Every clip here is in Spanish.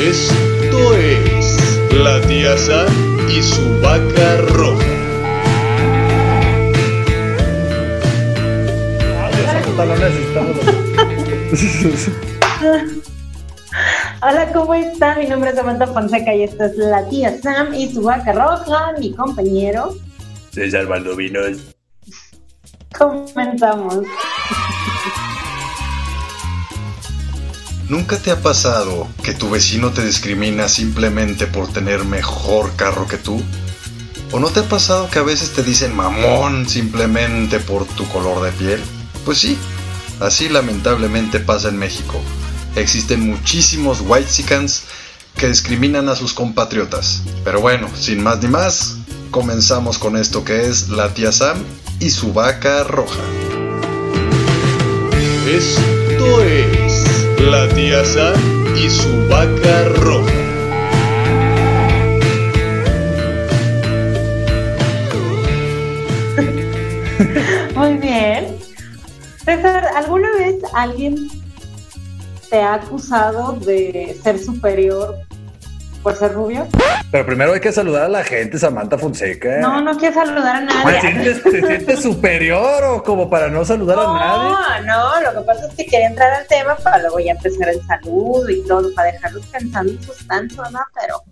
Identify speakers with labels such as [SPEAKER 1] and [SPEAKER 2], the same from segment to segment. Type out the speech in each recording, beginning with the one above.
[SPEAKER 1] Esto es la tía Sam y su vaca roja.
[SPEAKER 2] Hola, ¿cómo están? Mi nombre es Samantha Fonseca y esta es la tía Sam y su vaca roja, mi compañero.
[SPEAKER 3] César Valdovinos.
[SPEAKER 2] Comenzamos.
[SPEAKER 1] ¿Nunca te ha pasado que tu vecino te discrimina simplemente por tener mejor carro que tú? ¿O no te ha pasado que a veces te dicen mamón simplemente por tu color de piel? Pues sí, así lamentablemente pasa en México. Existen muchísimos whitexicans que discriminan a sus compatriotas. Pero bueno, sin más ni más, comenzamos con esto que es la tía Sam y su vaca roja. Esto es la tía Sam y su vaca roja.
[SPEAKER 2] Muy bien. César, ¿alguna vez alguien te ha acusado de ser superior por ser rubio?
[SPEAKER 3] Pero primero hay que saludar a la gente, Samantha Fonseca.
[SPEAKER 2] No, no quiero saludar a
[SPEAKER 3] ¿Te
[SPEAKER 2] nadie.
[SPEAKER 3] sientes, te sientes superior o como para no saludar a nadie?
[SPEAKER 2] No, no, lo que pasa es que quería entrar al tema para luego ya empezar el saludo y todo, para dejarlos pensando en sus tantos, ¿no? Pero,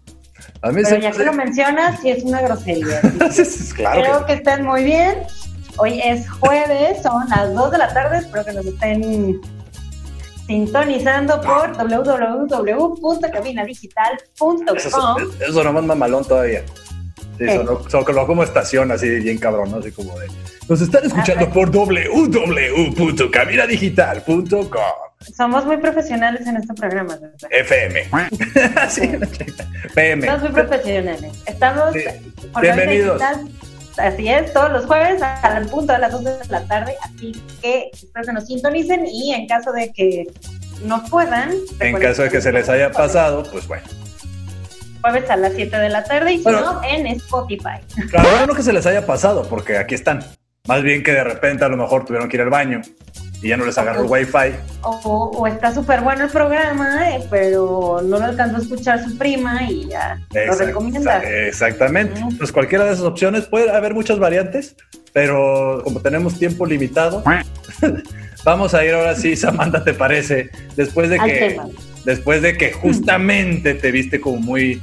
[SPEAKER 3] A mí
[SPEAKER 2] pero ya que lo mencionas, sí es una grosería.
[SPEAKER 3] claro
[SPEAKER 2] Creo
[SPEAKER 3] que
[SPEAKER 2] que estén muy bien. Hoy es jueves, son las 2 de la tarde. Espero que nos estén sintonizando por www.cabinadigital.com.
[SPEAKER 3] eso, eso sonó más mamalón todavía. Sí,
[SPEAKER 2] ¿Qué?
[SPEAKER 3] sonó, sonó como estación, así bien cabrón, ¿no? Así como de. Nos están escuchando
[SPEAKER 2] Ah,
[SPEAKER 3] por www.cabinadigital.com
[SPEAKER 2] Somos muy profesionales en este programa. César.
[SPEAKER 3] FM. sí. PM.
[SPEAKER 2] Somos muy profesionales. Estestamos
[SPEAKER 3] Sí. Bienvenidos.
[SPEAKER 2] Digital, Así es, todos los jueves al punto de las 2 de la tarde. Así que espero que nos sintonicen y en caso de que no puedan.
[SPEAKER 3] En caso de que se les haya pasado, pues bueno.
[SPEAKER 2] Jueves a las 7 de la tarde y si
[SPEAKER 3] Bueno.
[SPEAKER 2] no, en Spotify.
[SPEAKER 3] Claro, no que se les haya pasado, porque aquí están. Más bien que de repente a lo mejor tuvieron que ir al baño y ya no les agarró el wifi.
[SPEAKER 2] O, o está súper bueno el programa, eh, pero no lo alcanzó a escuchar su prima y ya lo recomienda.
[SPEAKER 3] Exactamente. Pues cualquiera de esas opciones puede haber muchas variantes, pero como tenemos tiempo limitado, vamos a ir ahora sí, Samantha, ¿te parece? Después de
[SPEAKER 2] Al
[SPEAKER 3] que,
[SPEAKER 2] tema.
[SPEAKER 3] después de que justamente te viste como muy,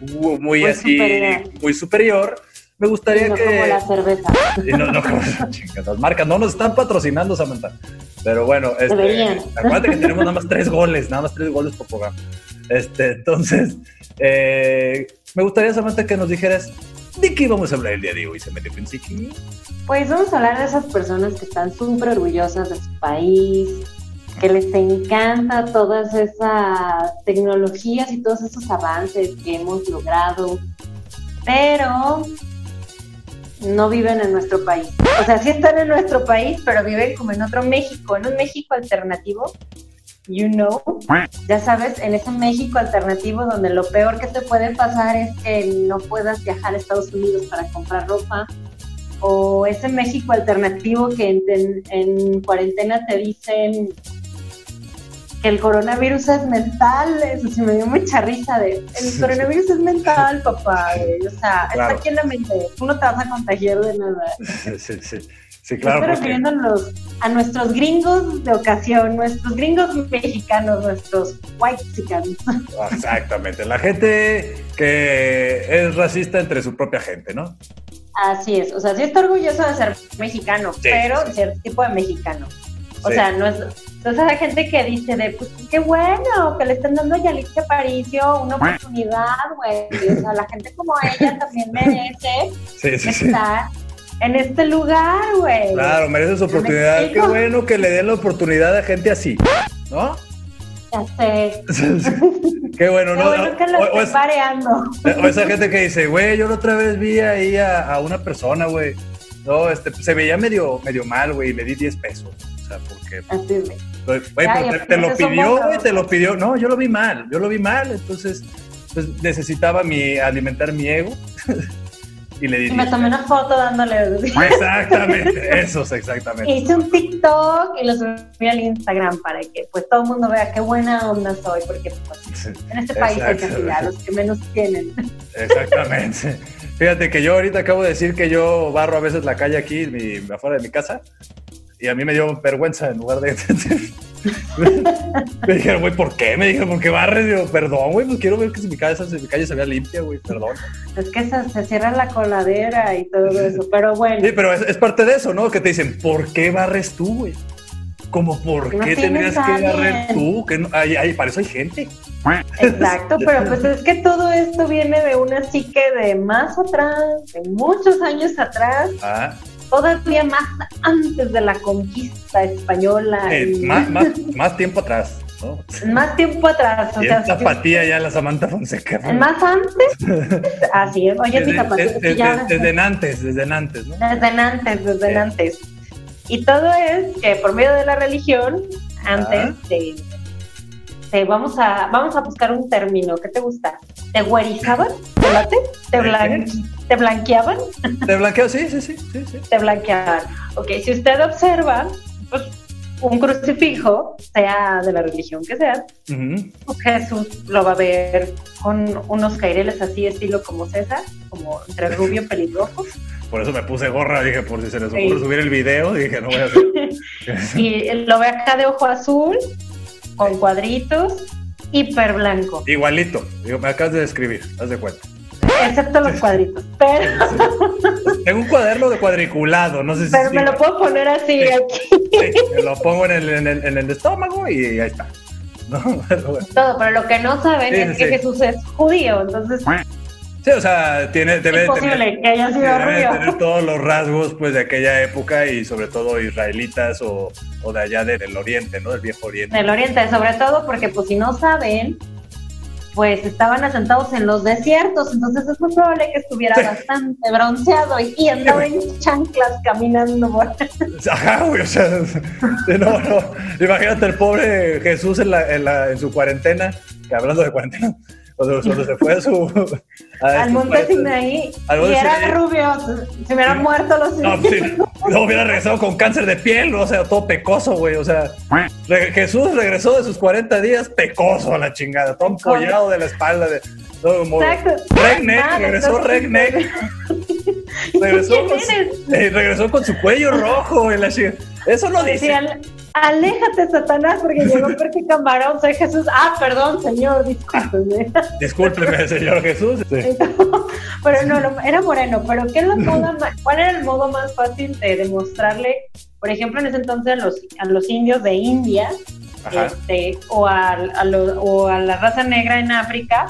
[SPEAKER 3] muy,
[SPEAKER 2] Muy
[SPEAKER 3] así,
[SPEAKER 2] superior.
[SPEAKER 3] muy superior, me gustaría
[SPEAKER 2] No
[SPEAKER 3] que
[SPEAKER 2] como la cerveza.
[SPEAKER 3] No, no, como las marcas no nos están patrocinando, Samantha. Pero bueno, este, acuérdate que tenemos nada más tres goles, nada más tres goles por programa. Este, entonces, eh, me gustaría, Samantha, que nos dijeras de qué vamos a hablar el día de hoy, se en sí.
[SPEAKER 2] Pues vamos a hablar de esas personas que están súper orgullosas de su país, que les encanta todas esas tecnologías y todos esos avances que hemos logrado, pero no viven en nuestro país. O sea, sí están en nuestro país, pero viven como en otro México, en un México alternativo. You know, ya sabes, en ese México alternativo donde lo peor que te puede pasar es que no puedas viajar a Estados Unidos para comprar ropa, o ese México alternativo que en, en- en cuarentena te dicen el coronavirus es mental, eso sí me dio mucha risa de, el coronavirus es mental, papá, güey, o sea,
[SPEAKER 3] Claro.
[SPEAKER 2] está aquí en la mente, tú no te vas a contagiar de nada.
[SPEAKER 3] Sí, sí, sí. Claro.
[SPEAKER 2] Estoy
[SPEAKER 3] porque-
[SPEAKER 2] refiriéndonos a nuestros gringos de ocasión, nuestros gringos mexicanos, nuestros white chicans.
[SPEAKER 3] Exactamente. La gente que es racista entre su propia gente, ¿no?
[SPEAKER 2] Así es, o sea, sí está orgulloso de ser mexicano,
[SPEAKER 3] Sí,
[SPEAKER 2] pero
[SPEAKER 3] sí.
[SPEAKER 2] cierto tipo de mexicano. O
[SPEAKER 3] Sí.
[SPEAKER 2] sea, no es, no es la gente que dice de, pues qué bueno, que le están dando a Yalitza Aparicio una oportunidad, güey. O sea, la gente como ella también merece
[SPEAKER 3] Sí, sí, sí.
[SPEAKER 2] estar en este lugar, güey.
[SPEAKER 3] Claro, merece su oportunidad. Qué bueno que le den la oportunidad a gente así, ¿no?
[SPEAKER 2] Ya sé.
[SPEAKER 3] Qué bueno,
[SPEAKER 2] Qué
[SPEAKER 3] ¿no?
[SPEAKER 2] bueno que lo
[SPEAKER 3] O-
[SPEAKER 2] pareando.
[SPEAKER 3] O esa gente que dice, güey, yo la otra vez vi ahí a, a una persona, güey. No, este, se veía medio, medio mal, güey, y le di 10 pesos. O sea, porque,
[SPEAKER 2] Así es, güey. Ya,
[SPEAKER 3] pero te, te lo pidió, güey, te lo pidió. No, yo lo vi mal, yo lo vi mal, entonces, pues necesitaba mi, alimentar mi ego. y le di.
[SPEAKER 2] Y me tomé una foto dándole.
[SPEAKER 3] Exactamente, esos, exactamente.
[SPEAKER 2] Hice un TikTok y lo subí al Instagram para que pues todo el mundo vea qué buena onda soy, porque pues, en este país hay que los que menos tienen.
[SPEAKER 3] Exactamente. Fíjate que yo ahorita acabo de decir que yo barro a veces la calle aquí, mi, afuera de mi casa, y a mí me dio vergüenza en lugar de. me dijeron, güey, ¿por qué? Me dijeron, ¿por qué barres? Digo, perdón, güey, pues quiero ver que si mi, casa, si mi calle se vea limpia, güey, perdón.
[SPEAKER 2] Es que se, se cierra la coladera y todo eso, pero bueno.
[SPEAKER 3] Sí, pero es, es parte de eso, ¿no? Que te dicen, ¿por qué barres tú, güey? Como, ¿por
[SPEAKER 2] No
[SPEAKER 3] qué tendrías que barrer tú? Que no, ay, ay, para eso hay gente.
[SPEAKER 2] Exacto, pero pues es que todo esto viene de una psique de más atrás, de muchos años atrás,
[SPEAKER 3] Ah,
[SPEAKER 2] todavía más antes de la conquista española.
[SPEAKER 3] eh,
[SPEAKER 2] y
[SPEAKER 3] más, más, más tiempo atrás, ¿no?
[SPEAKER 2] más tiempo atrás. O
[SPEAKER 3] Y
[SPEAKER 2] sea,
[SPEAKER 3] en tapatía ya la Samantha Fonseca. ¿no?
[SPEAKER 2] más antes, así es. Oye, mi
[SPEAKER 3] Desde,
[SPEAKER 2] sí, ya-
[SPEAKER 3] desde- antes, desde antes, ¿no?
[SPEAKER 2] Desde antes, desde antes. Y todo es que por medio de la religión, antes
[SPEAKER 3] Ah.
[SPEAKER 2] de, de- vamos a vamos a buscar un término, ¿qué te gusta? ¿Te güerizaban? ¿Te late? ¿Te,
[SPEAKER 3] ¿De qué?
[SPEAKER 2] blan- ¿Te blanqueaban?
[SPEAKER 3] ¿Te blanqueo? Sí, sí, sí, sí, sí.
[SPEAKER 2] Te blanqueaban. Ok, si usted observa, pues un crucifijo, sea de la religión que sea,
[SPEAKER 3] Ujú.
[SPEAKER 2] pues, Jesús lo va a ver con unos caireles así estilo como César, como entre rubio pelirrojo.
[SPEAKER 3] Por eso me puse gorra, dije, por si se les
[SPEAKER 2] Sí.
[SPEAKER 3] ocurre subir el video, dije, no voy a hacer.
[SPEAKER 2] y lo ve acá de ojo azul, con cuadritos, hiper blanco,
[SPEAKER 3] Igualito, digo, me acabas de describir, haz de cuenta.
[SPEAKER 2] excepto los cuadritos. Pero,
[SPEAKER 3] Tengo un cuaderno de cuadriculado, no sé si.
[SPEAKER 2] pero me lo puedo poner así
[SPEAKER 3] Sí.
[SPEAKER 2] aquí,
[SPEAKER 3] sí, me lo pongo en el, en el, en el estómago y ahí está. No, pero bueno.
[SPEAKER 2] todo. Pero lo que no saben
[SPEAKER 3] Sí,
[SPEAKER 2] es que. Jesús es judío, entonces
[SPEAKER 3] Sí, o sea, tiene, debe tener,
[SPEAKER 2] que haya sido
[SPEAKER 3] debe tener todos los rasgos pues de aquella época y sobre todo israelitas o, o de allá del oriente, ¿no? Del viejo oriente.
[SPEAKER 2] Del oriente, sobre todo porque, pues, si no saben, pues estaban asentados en los desiertos, entonces es muy probable que estuviera
[SPEAKER 3] Sí.
[SPEAKER 2] bastante bronceado y, y andaba en chanclas caminando por
[SPEAKER 3] Ajá, güey, o sea, no, no, imagínate el pobre Jesús en, la, en, la, en su cuarentena, que hablando de cuarentena, cuando, cuando se fue a su... a
[SPEAKER 2] al monte. Sinaí y era
[SPEAKER 3] Sinaí.
[SPEAKER 2] rubio, se, hubieran muerto los
[SPEAKER 3] No, pues sí, no hubiera regresado con cáncer de piel, o sea, todo pecoso, güey, o sea, re- Jesús regresó de sus 40 días pecoso a la chingada, todo empollado de la espalda, de, todo como
[SPEAKER 2] Exacto.
[SPEAKER 3] Redneck,
[SPEAKER 2] Ah,
[SPEAKER 3] regresó Redneck, regresó
[SPEAKER 2] ¿Quién
[SPEAKER 3] con, su, eh, regresó con su cuello rojo en la. Eso lo dice.
[SPEAKER 2] Aléjate, Satanás, porque llegó porque camarón, soy Jesús. Ah, perdón, señor, discúlpeme.
[SPEAKER 3] Discúlpeme, señor Jesús. Sí.
[SPEAKER 2] pero no, no, era moreno. Pero ¿qué es la moda ¿cuál era el modo más fácil de demostrarle, por ejemplo, en ese entonces a los, a los indios de India este, o, a, a lo- o a la raza negra en África?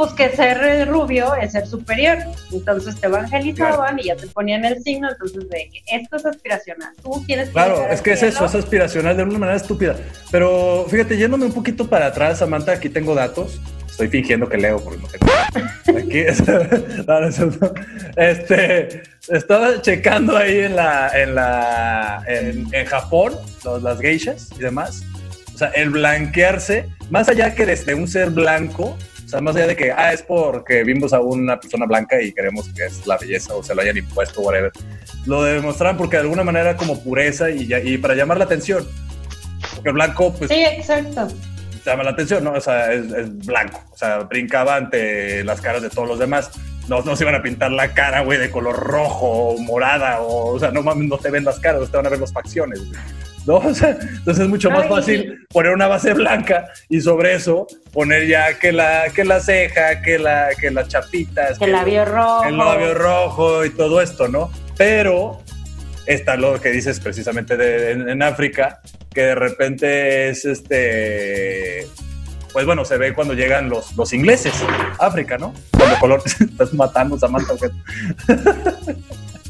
[SPEAKER 2] Pues que ser eh, rubio es ser superior. Entonces te evangelizaban y ya te ponían el signo. Entonces, de que esto es aspiracional. Tú tienes que.
[SPEAKER 3] Claro, es que es eso, es aspiracional de una manera estúpida. Pero fíjate, yéndome un poquito para atrás, Samantha, aquí tengo datos. Estoy fingiendo que leo porque no tengo. Aquí, este, estaba checando ahí en la, en la, en, en Japón, los- las geishas y demás. O sea, el blanquearse, más allá que desde un ser blanco, sea, más allá de que, ah, es porque vimos a una persona blanca y queremos que es la belleza o se lo hayan impuesto, whatever. Lo demostraron porque de alguna manera como pureza y, ya- y para llamar la atención. Porque el blanco, pues,
[SPEAKER 2] Sí, exacto.
[SPEAKER 3] llama la atención, ¿no? O sea, es, es blanco. O sea, brincaba ante las caras de todos los demás. No, no se iban a pintar la cara, güey, de color rojo o morada. O, o sea, no mames, no te ven las caras, te van a ver las facciones, güey. ¿No? O sea, entonces es mucho más
[SPEAKER 2] Ay.
[SPEAKER 3] fácil poner una base blanca y sobre eso poner ya que la, que la ceja, que, la, que las chapitas,
[SPEAKER 2] El labio rojo.
[SPEAKER 3] el labio rojo y todo esto, ¿no? Pero está lo que dices precisamente de, en, en África, que de repente es este. Pues bueno, se ve cuando llegan los, los ingleses África, ¿no? Cuando color estás matando, Samantha.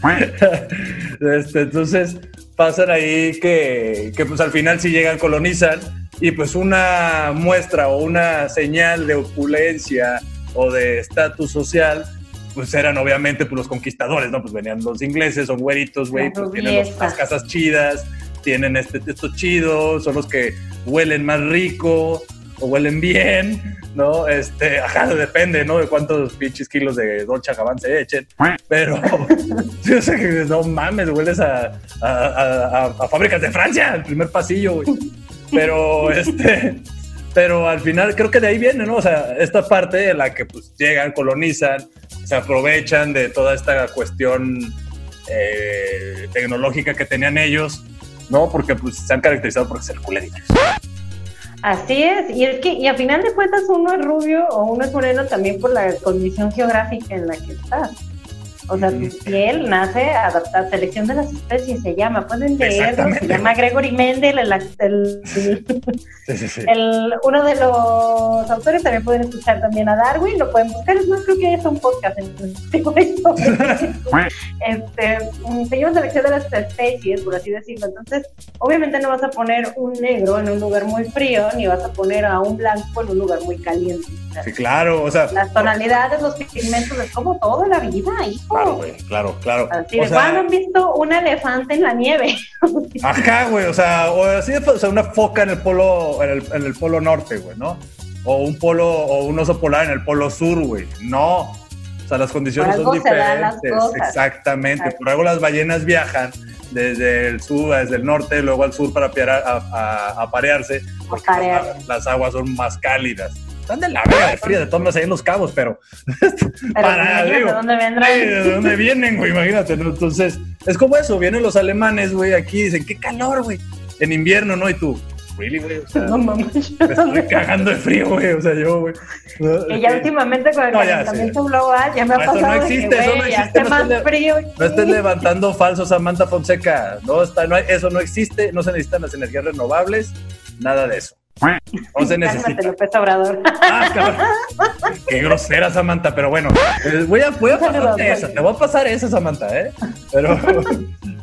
[SPEAKER 3] Este, entonces pasan ahí que, que pues al final sí llegan, colonizan y pues una muestra o una señal de opulencia o de estatus social pues eran obviamente pues, los conquistadores, ¿no? Pues venían los ingleses, son güeritos, güey, pues tienen los- las casas chidas, tienen este, esto chido, son los que huelen más rico o huelen bien, ¿no? Este, ajá, depende, ¿no? De cuántos pinches kilos de Dolce Gabbana se echen. Pero, yo sé que no mames, hueles a, a, fábricas de Francia, el primer pasillo, güey. Pero, este, pero al final creo que de ahí viene, ¿no? O sea, esta parte en la que pues llegan, colonizan, se aprovechan de toda esta cuestión eh, tecnológica que tenían ellos, ¿no? Porque pues se han caracterizado por ser culeritos.
[SPEAKER 2] Así es, y es que, y a final de cuentas uno es rubio o uno es moreno también por la condición geográfica en la que estás. O sea, tu piel nace adaptada, selección de las especies se llama, pueden leerlo, se llama Gregory Mendel, el, el, uno de los autores, también pueden escuchar también a Darwin, lo pueden buscar, es más, creo que es un podcast en este, se llama selección de las especies, por así decirlo, entonces, obviamente no vas a poner un negro en un lugar muy frío, ni vas a poner a un blanco en un lugar muy caliente.
[SPEAKER 3] Sí, claro, o sea.
[SPEAKER 2] Las tonalidades, los pigmentos, es como toda la vida, hijo.
[SPEAKER 3] Claro, güey, claro, claro.
[SPEAKER 2] Así de, ¿cuándo han visto un elefante en la nieve?
[SPEAKER 3] Ajá, güey, o sea, o así de, o sea, una foca en el polo, en el, en el polo norte, güey, ¿no? O un polo, o un oso polar en el polo sur, güey. No. O sea, las condiciones son diferentes. Exactamente. Por algo las ballenas viajan desde el sur, desde el norte, luego al sur para a, a, parearse, porque las aguas son más cálidas están de la verga de fría de todas ahí en los cabos, pero,
[SPEAKER 2] para, ¿de dónde vendrán?
[SPEAKER 3] ¿De dónde vienen, güey? Imagínate, Entonces, es como eso, vienen los alemanes, güey, aquí dicen, qué calor, güey, en invierno, ¿no? Y tú, really, güey, o sea, no mames. Me estoy cagando de frío, güey, o sea, yo, güey.
[SPEAKER 2] que ya últimamente con el no, calentamiento global ya me ha pasado eso no existe, que, eso no existe, no más frío.
[SPEAKER 3] No estés levantando falsos Samantha Fonseca, no, está, no, eso no existe, no se necesitan las energías renovables, nada de eso. O se necesita.
[SPEAKER 2] López Obrador. Ah,
[SPEAKER 3] Qué grosera, Samantha, pero bueno, eh, voy a, voy a pasarte esa, te voy a pasar esa, Samantha, ¿eh? Pero,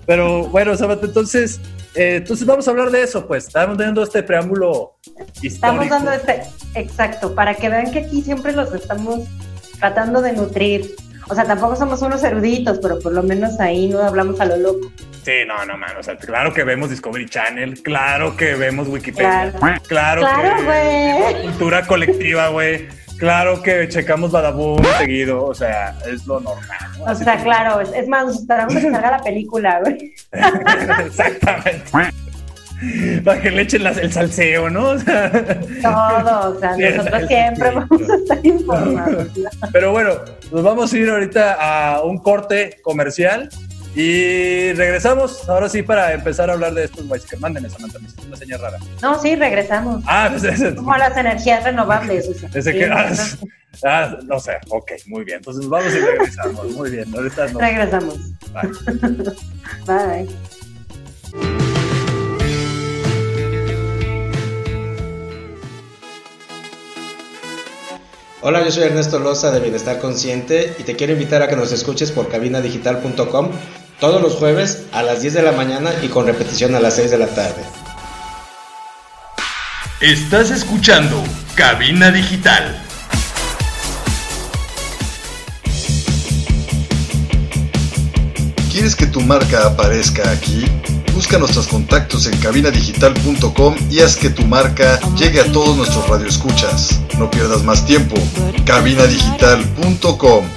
[SPEAKER 3] pero bueno, Samantha, entonces, eh, entonces vamos a hablar de eso, pues. Estamos dando este preámbulo histórico.
[SPEAKER 2] Estamos dando este, exacto, para que vean que aquí siempre los estamos tratando de nutrir. O sea, tampoco somos unos eruditos, pero por lo menos ahí no hablamos a lo loco.
[SPEAKER 3] Sí, no, no, man. O sea, claro que vemos Discovery Channel, claro que vemos Wikipedia, claro, claro, que cultura colectiva, güey. Claro que checamos Badabun seguido, o sea, es lo normal.
[SPEAKER 2] O sea, claro, es, más, nos esperamos a descargar la película, güey.
[SPEAKER 3] Exactamente. Para que le echen el salseo, ¿no?
[SPEAKER 2] O sea, Todo, o sea, nosotros siempre vamos a estar informados.
[SPEAKER 3] Pero bueno, nos vamos a ir ahorita a un corte comercial y regresamos, ahora sí, para empezar a hablar de estos guays. Que manden esa manta, es una señal rara.
[SPEAKER 2] No, sí, regresamos.
[SPEAKER 3] Ah, pues es
[SPEAKER 2] Como las energías renovables.
[SPEAKER 3] Ese que, ah, ah, no sé, ok, muy bien. Entonces vamos y regresamos. Muy bien, ahorita no.
[SPEAKER 2] Regresamos. Bye. Bye.
[SPEAKER 4] Hola, yo soy Ernesto Loza de Bienestar Consciente y te quiero invitar a que nos escuches por cabinadigital.com todos los jueves a las 10 de la mañana y con repetición a las 6 de la tarde.
[SPEAKER 5] Estás escuchando Cabina Digital.
[SPEAKER 1] ¿Quieres que tu marca aparezca aquí? Busca nuestros contactos en cabinadigital.com y haz que tu marca llegue a todos nuestros radioescuchas. No pierdas más tiempo. cabinadigital.com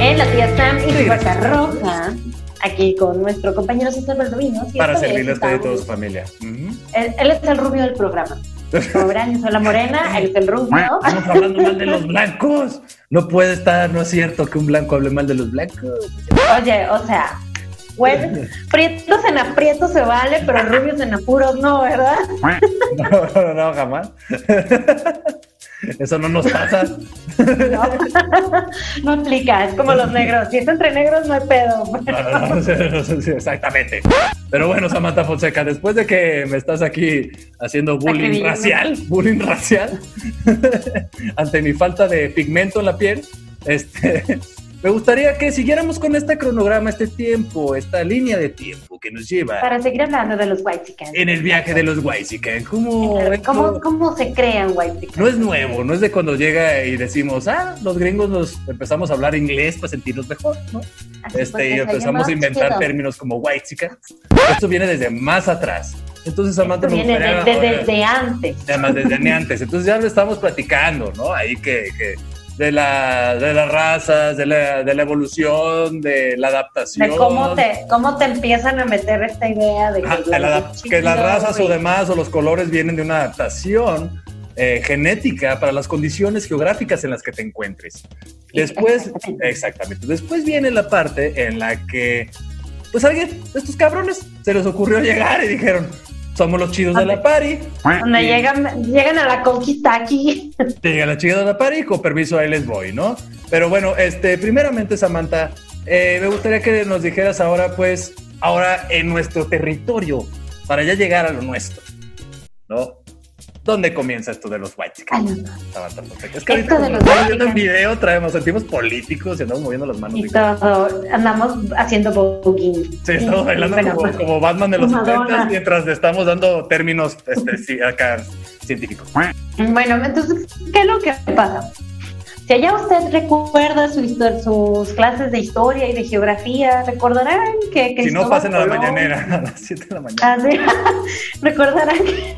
[SPEAKER 2] en La tía Sam y vaca roja. Aquí con nuestro compañero César Baldovino.
[SPEAKER 3] Para servirles a toda su familia.
[SPEAKER 2] él, es el rubio del programa. Soy la morena, él es el rubio.
[SPEAKER 3] Estamos hablando mal de los blancos. No puede estar, no es cierto que un blanco hable mal de los blancos.
[SPEAKER 2] Oye, o sea, bueno, prietos en aprietos se vale, pero rubios en apuros no, ¿verdad?
[SPEAKER 3] No, no, jamás. Eso no nos pasa.
[SPEAKER 2] No, no aplica, es como los negros. Si es entre negros, no hay pedo.
[SPEAKER 3] No, no, exactamente. Pero bueno, Samantha Fonseca, después de que me estás aquí haciendo bullying racial, bullying racial, ante mi falta de pigmento en la piel, este, me gustaría que siguiéramos con este cronograma, este tiempo, esta línea de tiempo que nos lleva
[SPEAKER 2] Para seguir hablando de los white chickens.
[SPEAKER 3] en el viaje de los Waisican. ¿Cómo,
[SPEAKER 2] ¿Cómo, ¿Cómo se crean white chickens?
[SPEAKER 3] no es nuevo, no es de cuando llega y decimos, ah, los gringos nos empezamos a hablar inglés para sentirnos mejor, ¿no?
[SPEAKER 2] Así
[SPEAKER 3] Este, y empezamos a inventar términos como white Esto viene desde más atrás. Entonces, Samantha,
[SPEAKER 2] Esto viene
[SPEAKER 3] gustaría-
[SPEAKER 2] desde, desde antes.
[SPEAKER 3] Además, desde antes. Entonces ya lo estamos platicando, ¿no? Ahí que, que de, la, de las razas, de la, de la evolución, de la adaptación.
[SPEAKER 2] De cómo te, cómo te empiezan a meter esta idea de que,
[SPEAKER 3] la- las razas o demás o los colores vienen de una adaptación eh, genética para las condiciones geográficas en las que te encuentres. Después,
[SPEAKER 2] Exactamente.
[SPEAKER 3] exactamente, después viene la parte en la que, pues alguien, estos cabrones, se les ocurrió llegar y dijeron, somos los chidos de la party.
[SPEAKER 2] Donde llegan, llegan a la conquista aquí.
[SPEAKER 3] Llega la chica de la party, con permiso ahí les voy, ¿no? Pero bueno, este, primeramente, Samantha, eh, me gustaría que nos dijeras ahora, pues, ahora en nuestro territorio, para ya llegar a lo nuestro, ¿no? ¿Dónde comienza esto de los white chicas?
[SPEAKER 2] Ay, no.
[SPEAKER 3] Samantha Fonseca? Es que
[SPEAKER 2] Esto
[SPEAKER 3] ahorita
[SPEAKER 2] de
[SPEAKER 3] como
[SPEAKER 2] los
[SPEAKER 3] estamos viendo en video, traemos, sentimos políticos y andamos moviendo las manos.
[SPEAKER 2] Y todo, andamos haciendo voguing.
[SPEAKER 3] Sí, estamos bailando
[SPEAKER 2] Bueno,
[SPEAKER 3] como,
[SPEAKER 2] pues,
[SPEAKER 3] como Batman de los
[SPEAKER 2] Madonna.
[SPEAKER 3] 70 mientras estamos dando términos este, sí, acá científicos.
[SPEAKER 2] Bueno, entonces, ¿qué es lo que pasa? Si allá usted recuerda su sus clases de historia y de geografía, recordarán que...
[SPEAKER 3] Si no, pasen a la
[SPEAKER 2] Colón-
[SPEAKER 3] mañanera, a las 7 de la mañana.
[SPEAKER 2] Ah, sí. recordarán que,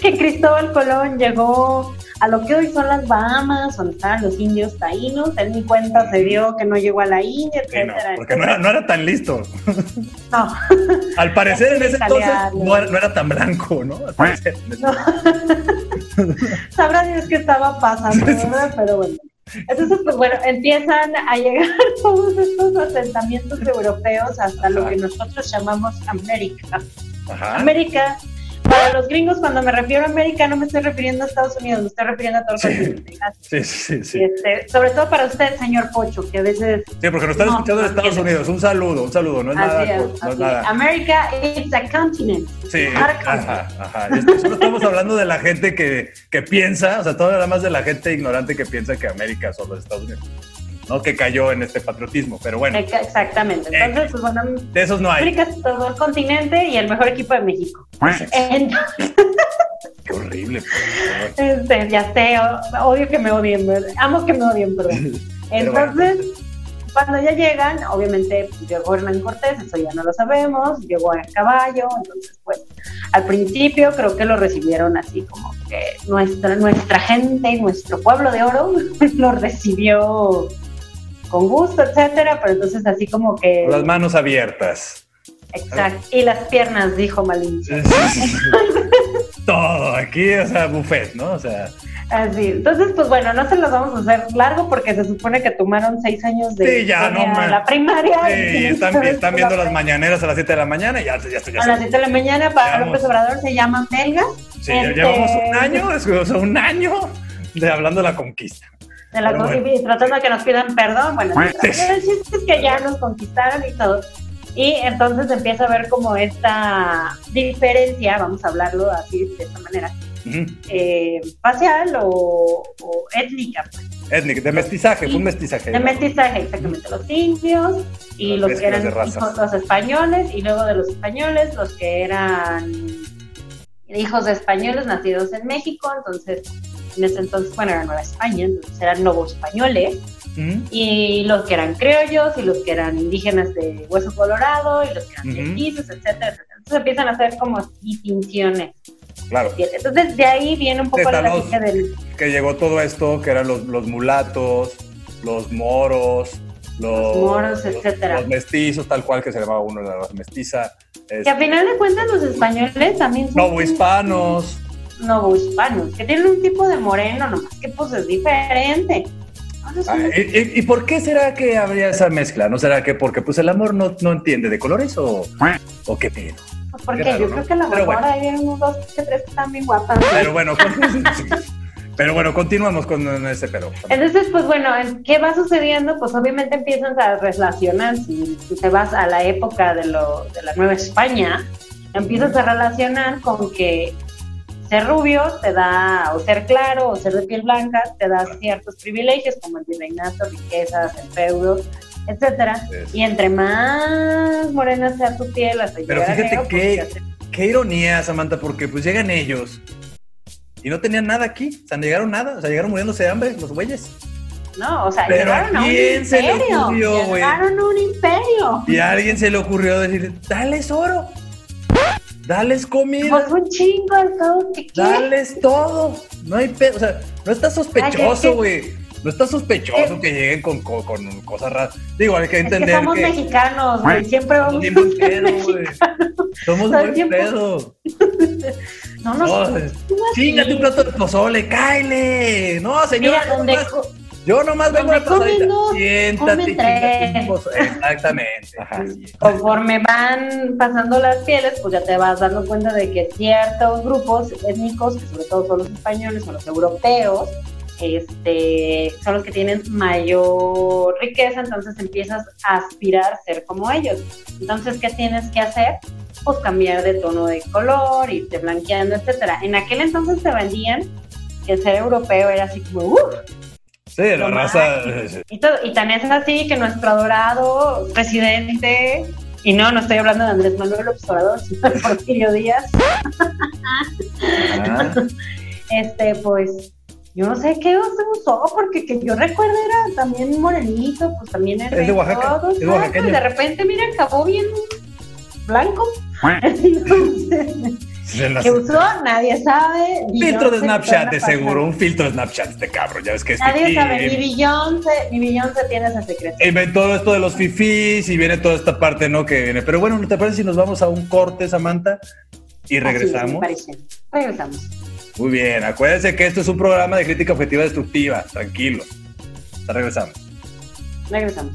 [SPEAKER 2] que Cristóbal Colón llegó a lo que hoy son las Bahamas, donde estaban los indios taínos. Él ni cuenta se dio que no llegó a la India,
[SPEAKER 3] Sí, no,
[SPEAKER 2] etcétera.
[SPEAKER 3] porque no era, no era tan listo.
[SPEAKER 2] No.
[SPEAKER 3] Al parecer en ese entonces no era, no era tan blanco, ¿no? Al parecer.
[SPEAKER 2] Sabrá Dios qué estaba pasando, ¿verdad? Pero bueno. Entonces, pues bueno, empiezan a llegar todos estos asentamientos europeos hasta lo que nosotros llamamos América.
[SPEAKER 3] Ajá.
[SPEAKER 2] América, para los gringos, cuando me refiero a América, no me estoy refiriendo a Estados Unidos, me estoy refiriendo a todo el
[SPEAKER 3] Sí.
[SPEAKER 2] continente.
[SPEAKER 3] Sí, sí, sí.
[SPEAKER 2] este, sobre todo para usted, señor Pocho, que a veces
[SPEAKER 3] Sí, porque nos están
[SPEAKER 2] No,
[SPEAKER 3] escuchando de Estados. Unidos. Un saludo, un saludo. No es nada.
[SPEAKER 2] es,
[SPEAKER 3] no es nada.
[SPEAKER 2] America is a continent.
[SPEAKER 3] Sí, ajá, ajá. Solo estamos hablando de la gente que, que piensa, o sea, todo nada más de la gente ignorante que piensa que América son los Estados Unidos, ¿no? Que cayó en este patriotismo. Pero bueno,
[SPEAKER 2] Ex- Exactamente. Entonces, pues bueno,
[SPEAKER 3] de esos no hay.
[SPEAKER 2] América es todo el continente y el mejor equipo de México. Entonces,
[SPEAKER 3] Qué horrible. por favor.
[SPEAKER 2] Este, ya sé, odio que me odien, ¿verdad? amo que me odien, perdón.
[SPEAKER 3] Bueno.
[SPEAKER 2] Entonces, cuando ya llegan, obviamente pues, llegó Hernán Cortés, eso ya no lo sabemos, llegó en caballo, entonces pues al principio creo que lo recibieron así como que nuestra, nuestra gente, nuestro pueblo de oro lo recibió con gusto, etcétera, pero entonces así como que...
[SPEAKER 3] Las manos abiertas.
[SPEAKER 2] Exacto, y las piernas, dijo Malín.
[SPEAKER 3] Todo aquí, o sea, buffet, ¿no? O sea,
[SPEAKER 2] Así, entonces, pues bueno, no se los vamos a hacer largo porque se supone que tomaron seis años de
[SPEAKER 3] Sí, ya, no, man.
[SPEAKER 2] la primaria.
[SPEAKER 3] sí,
[SPEAKER 2] y
[SPEAKER 3] están, viendo
[SPEAKER 2] la
[SPEAKER 3] las mañaneras a las 7 de la mañana y ya, ya, ya
[SPEAKER 2] A las
[SPEAKER 3] sé.
[SPEAKER 2] 7 de la mañana para. López Obrador se llaman belgas.
[SPEAKER 3] Sí, ya
[SPEAKER 2] Este-
[SPEAKER 3] llevamos un año, es- o sea, un año de hablando de la conquista.
[SPEAKER 2] De la
[SPEAKER 3] Pero
[SPEAKER 2] con-
[SPEAKER 3] bueno.
[SPEAKER 2] y tratando de que nos pidan perdón. Bueno, el chiste es que ya nos conquistaron y todo. Y entonces empieza a ver como esta diferencia, vamos a hablarlo así de esta manera, eh, facial o, o étnica, pues,
[SPEAKER 3] Étnico, de mestizaje, fue un mestizaje.
[SPEAKER 2] de mestizaje, exactamente, los indios y
[SPEAKER 3] Las
[SPEAKER 2] los que eran hijos- los españoles y luego de los españoles los que eran hijos de españoles nacidos en México, entonces en ese entonces, bueno, era Nueva España, entonces eran nuevo españoles
[SPEAKER 3] Ujú.
[SPEAKER 2] y los que eran criollos y los que eran indígenas de hueso colorado y los que eran
[SPEAKER 3] Ujú.
[SPEAKER 2] mestizos, etcétera, etcétera. Entonces empiezan a hacer como distinciones.
[SPEAKER 3] Claro,
[SPEAKER 2] Entonces de ahí viene un poco
[SPEAKER 3] Están
[SPEAKER 2] la
[SPEAKER 3] los-
[SPEAKER 2] lógica del
[SPEAKER 3] que llegó todo esto, que eran los, los mulatos, los moros, los,
[SPEAKER 2] Los moros, etcétera.
[SPEAKER 3] Los mestizos, tal cual que se llamaba uno la mestiza.
[SPEAKER 2] que a final de cuentas los españoles también son
[SPEAKER 3] Novohispanos.
[SPEAKER 2] Novohispanos, que tienen un tipo de moreno, nomás que pues es diferente. Entonces,
[SPEAKER 3] Ah, ¿Y, por qué será que habría esa mezcla? ¿No será que porque pues el amor no, no entiende de colores o, o qué pedo?
[SPEAKER 2] pues, porque yo
[SPEAKER 3] ¿no?
[SPEAKER 2] creo que a lo
[SPEAKER 3] Pero
[SPEAKER 2] mejor
[SPEAKER 3] bueno.
[SPEAKER 2] vienen unos dos que tres que están bien guapas.
[SPEAKER 3] Pero bueno, Pero bueno, continuamos con ese pedo.
[SPEAKER 2] Entonces, pues bueno, ¿qué va sucediendo? Pues obviamente empiezas a relacionar, si, te vas a la época de, lo, de la Nueva España, empiezas a relacionar con que ser rubio te da, o ser claro, o ser de piel blanca, te da ciertos privilegios como el virreinato, riquezas, el feudo, etcétera. Y entre más morena sea tu piel, hasta
[SPEAKER 3] Pero fíjate pues, qué, qué ironía, Samantha, porque pues llegan ellos y no tenían nada aquí, o sea, no llegaron nada, o sea, llegaron muriéndose de hambre los güeyes.
[SPEAKER 2] No, o sea, llegaron a, un imperio. Se le ocurrió, llegaron a un imperio.
[SPEAKER 3] Y a alguien se le ocurrió decir, dales oro. Dales comida.
[SPEAKER 2] Pues un chingo de todo que
[SPEAKER 3] Dales todo. No hay pedo. O sea, no está sospechoso, güey. No está sospechoso que lleguen con, con, cosas raras. Digo, hay que entender
[SPEAKER 2] que somos mexicanos, güey. Siempre vamos a ser mexicanos.
[SPEAKER 3] Somos buen pedo. no, no. no Chingate un plato de pozole, cáele. No, señora. Mira, donde, yo nomás vengo a pasar. Siéntate, Exactamente.
[SPEAKER 2] Conforme van pasando las pieles, pues ya te vas dando cuenta de que ciertos grupos étnicos, que sobre todo son los españoles o los europeos, este, son los que tienen mayor riqueza, entonces empiezas a aspirar a ser como ellos. Entonces, ¿qué tienes que hacer? Pues cambiar de tono de color, irte blanqueando, etcétera. En aquel entonces te vendían que ser europeo era así como, uff,
[SPEAKER 3] Sí, la raza.
[SPEAKER 2] Y, y tan es así que nuestro adorado presidente, y no, no estoy hablando de Andrés Manuel Observador, sino de Porfirio Díaz. Ah. Este, pues, yo no sé qué se usó, porque que yo recuerdo era también morenito, pues también era.
[SPEAKER 3] Es de Oaxaca. es de, Oaxaca.
[SPEAKER 2] de repente, mira, acabó bien blanco. ¿Qué usó? Nadie sabe.
[SPEAKER 3] Filtro de Snapchat, de seguro. Un filtro de Snapchat, este cabrón. Ya ves que
[SPEAKER 2] Nadie sabe. Ni Beyoncé, ni Beyoncé tiene ese secreto.
[SPEAKER 3] Inventó esto de los fifís y viene toda esta parte, ¿no? Que viene. Pero bueno, ¿no te parece si nos vamos a un corte, Samantha? Y regresamos.
[SPEAKER 2] parece. Regresamos.
[SPEAKER 3] Muy bien. Acuérdense que esto es un programa de crítica objetiva destructiva. Tranquilo. Hasta regresamos.
[SPEAKER 2] Regresamos.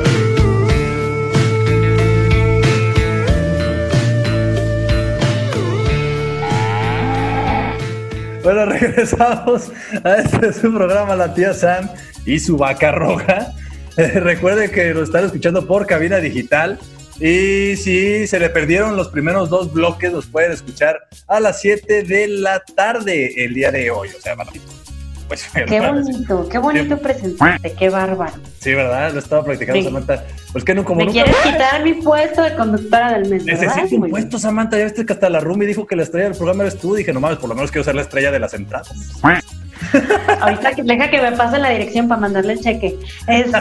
[SPEAKER 3] Bueno, regresamos a este su programa La tía Sam y su vaca roja. recuerde que lo están escuchando por cabina digital. Y si se le perdieron los primeros dos bloques, los pueden escuchar a las 7 de la tarde el día de hoy. O sea,
[SPEAKER 2] pues, qué bonito, qué bonito presentarte, qué bárbaro.
[SPEAKER 3] Sí, ¿verdad? Lo estaba practicando, Samantha. Pues que no, como
[SPEAKER 2] ¿Me quieres quitar mi puesto de conductora del mes,
[SPEAKER 3] Necesito un puesto, Samantha. Ya viste que hasta la Rumi dijo que la estrella del programa eres tú. Dije, no mames, por lo menos quiero ser la estrella de las entradas.
[SPEAKER 2] Ahorita que deja que me pasen la dirección para mandarle el cheque. Este...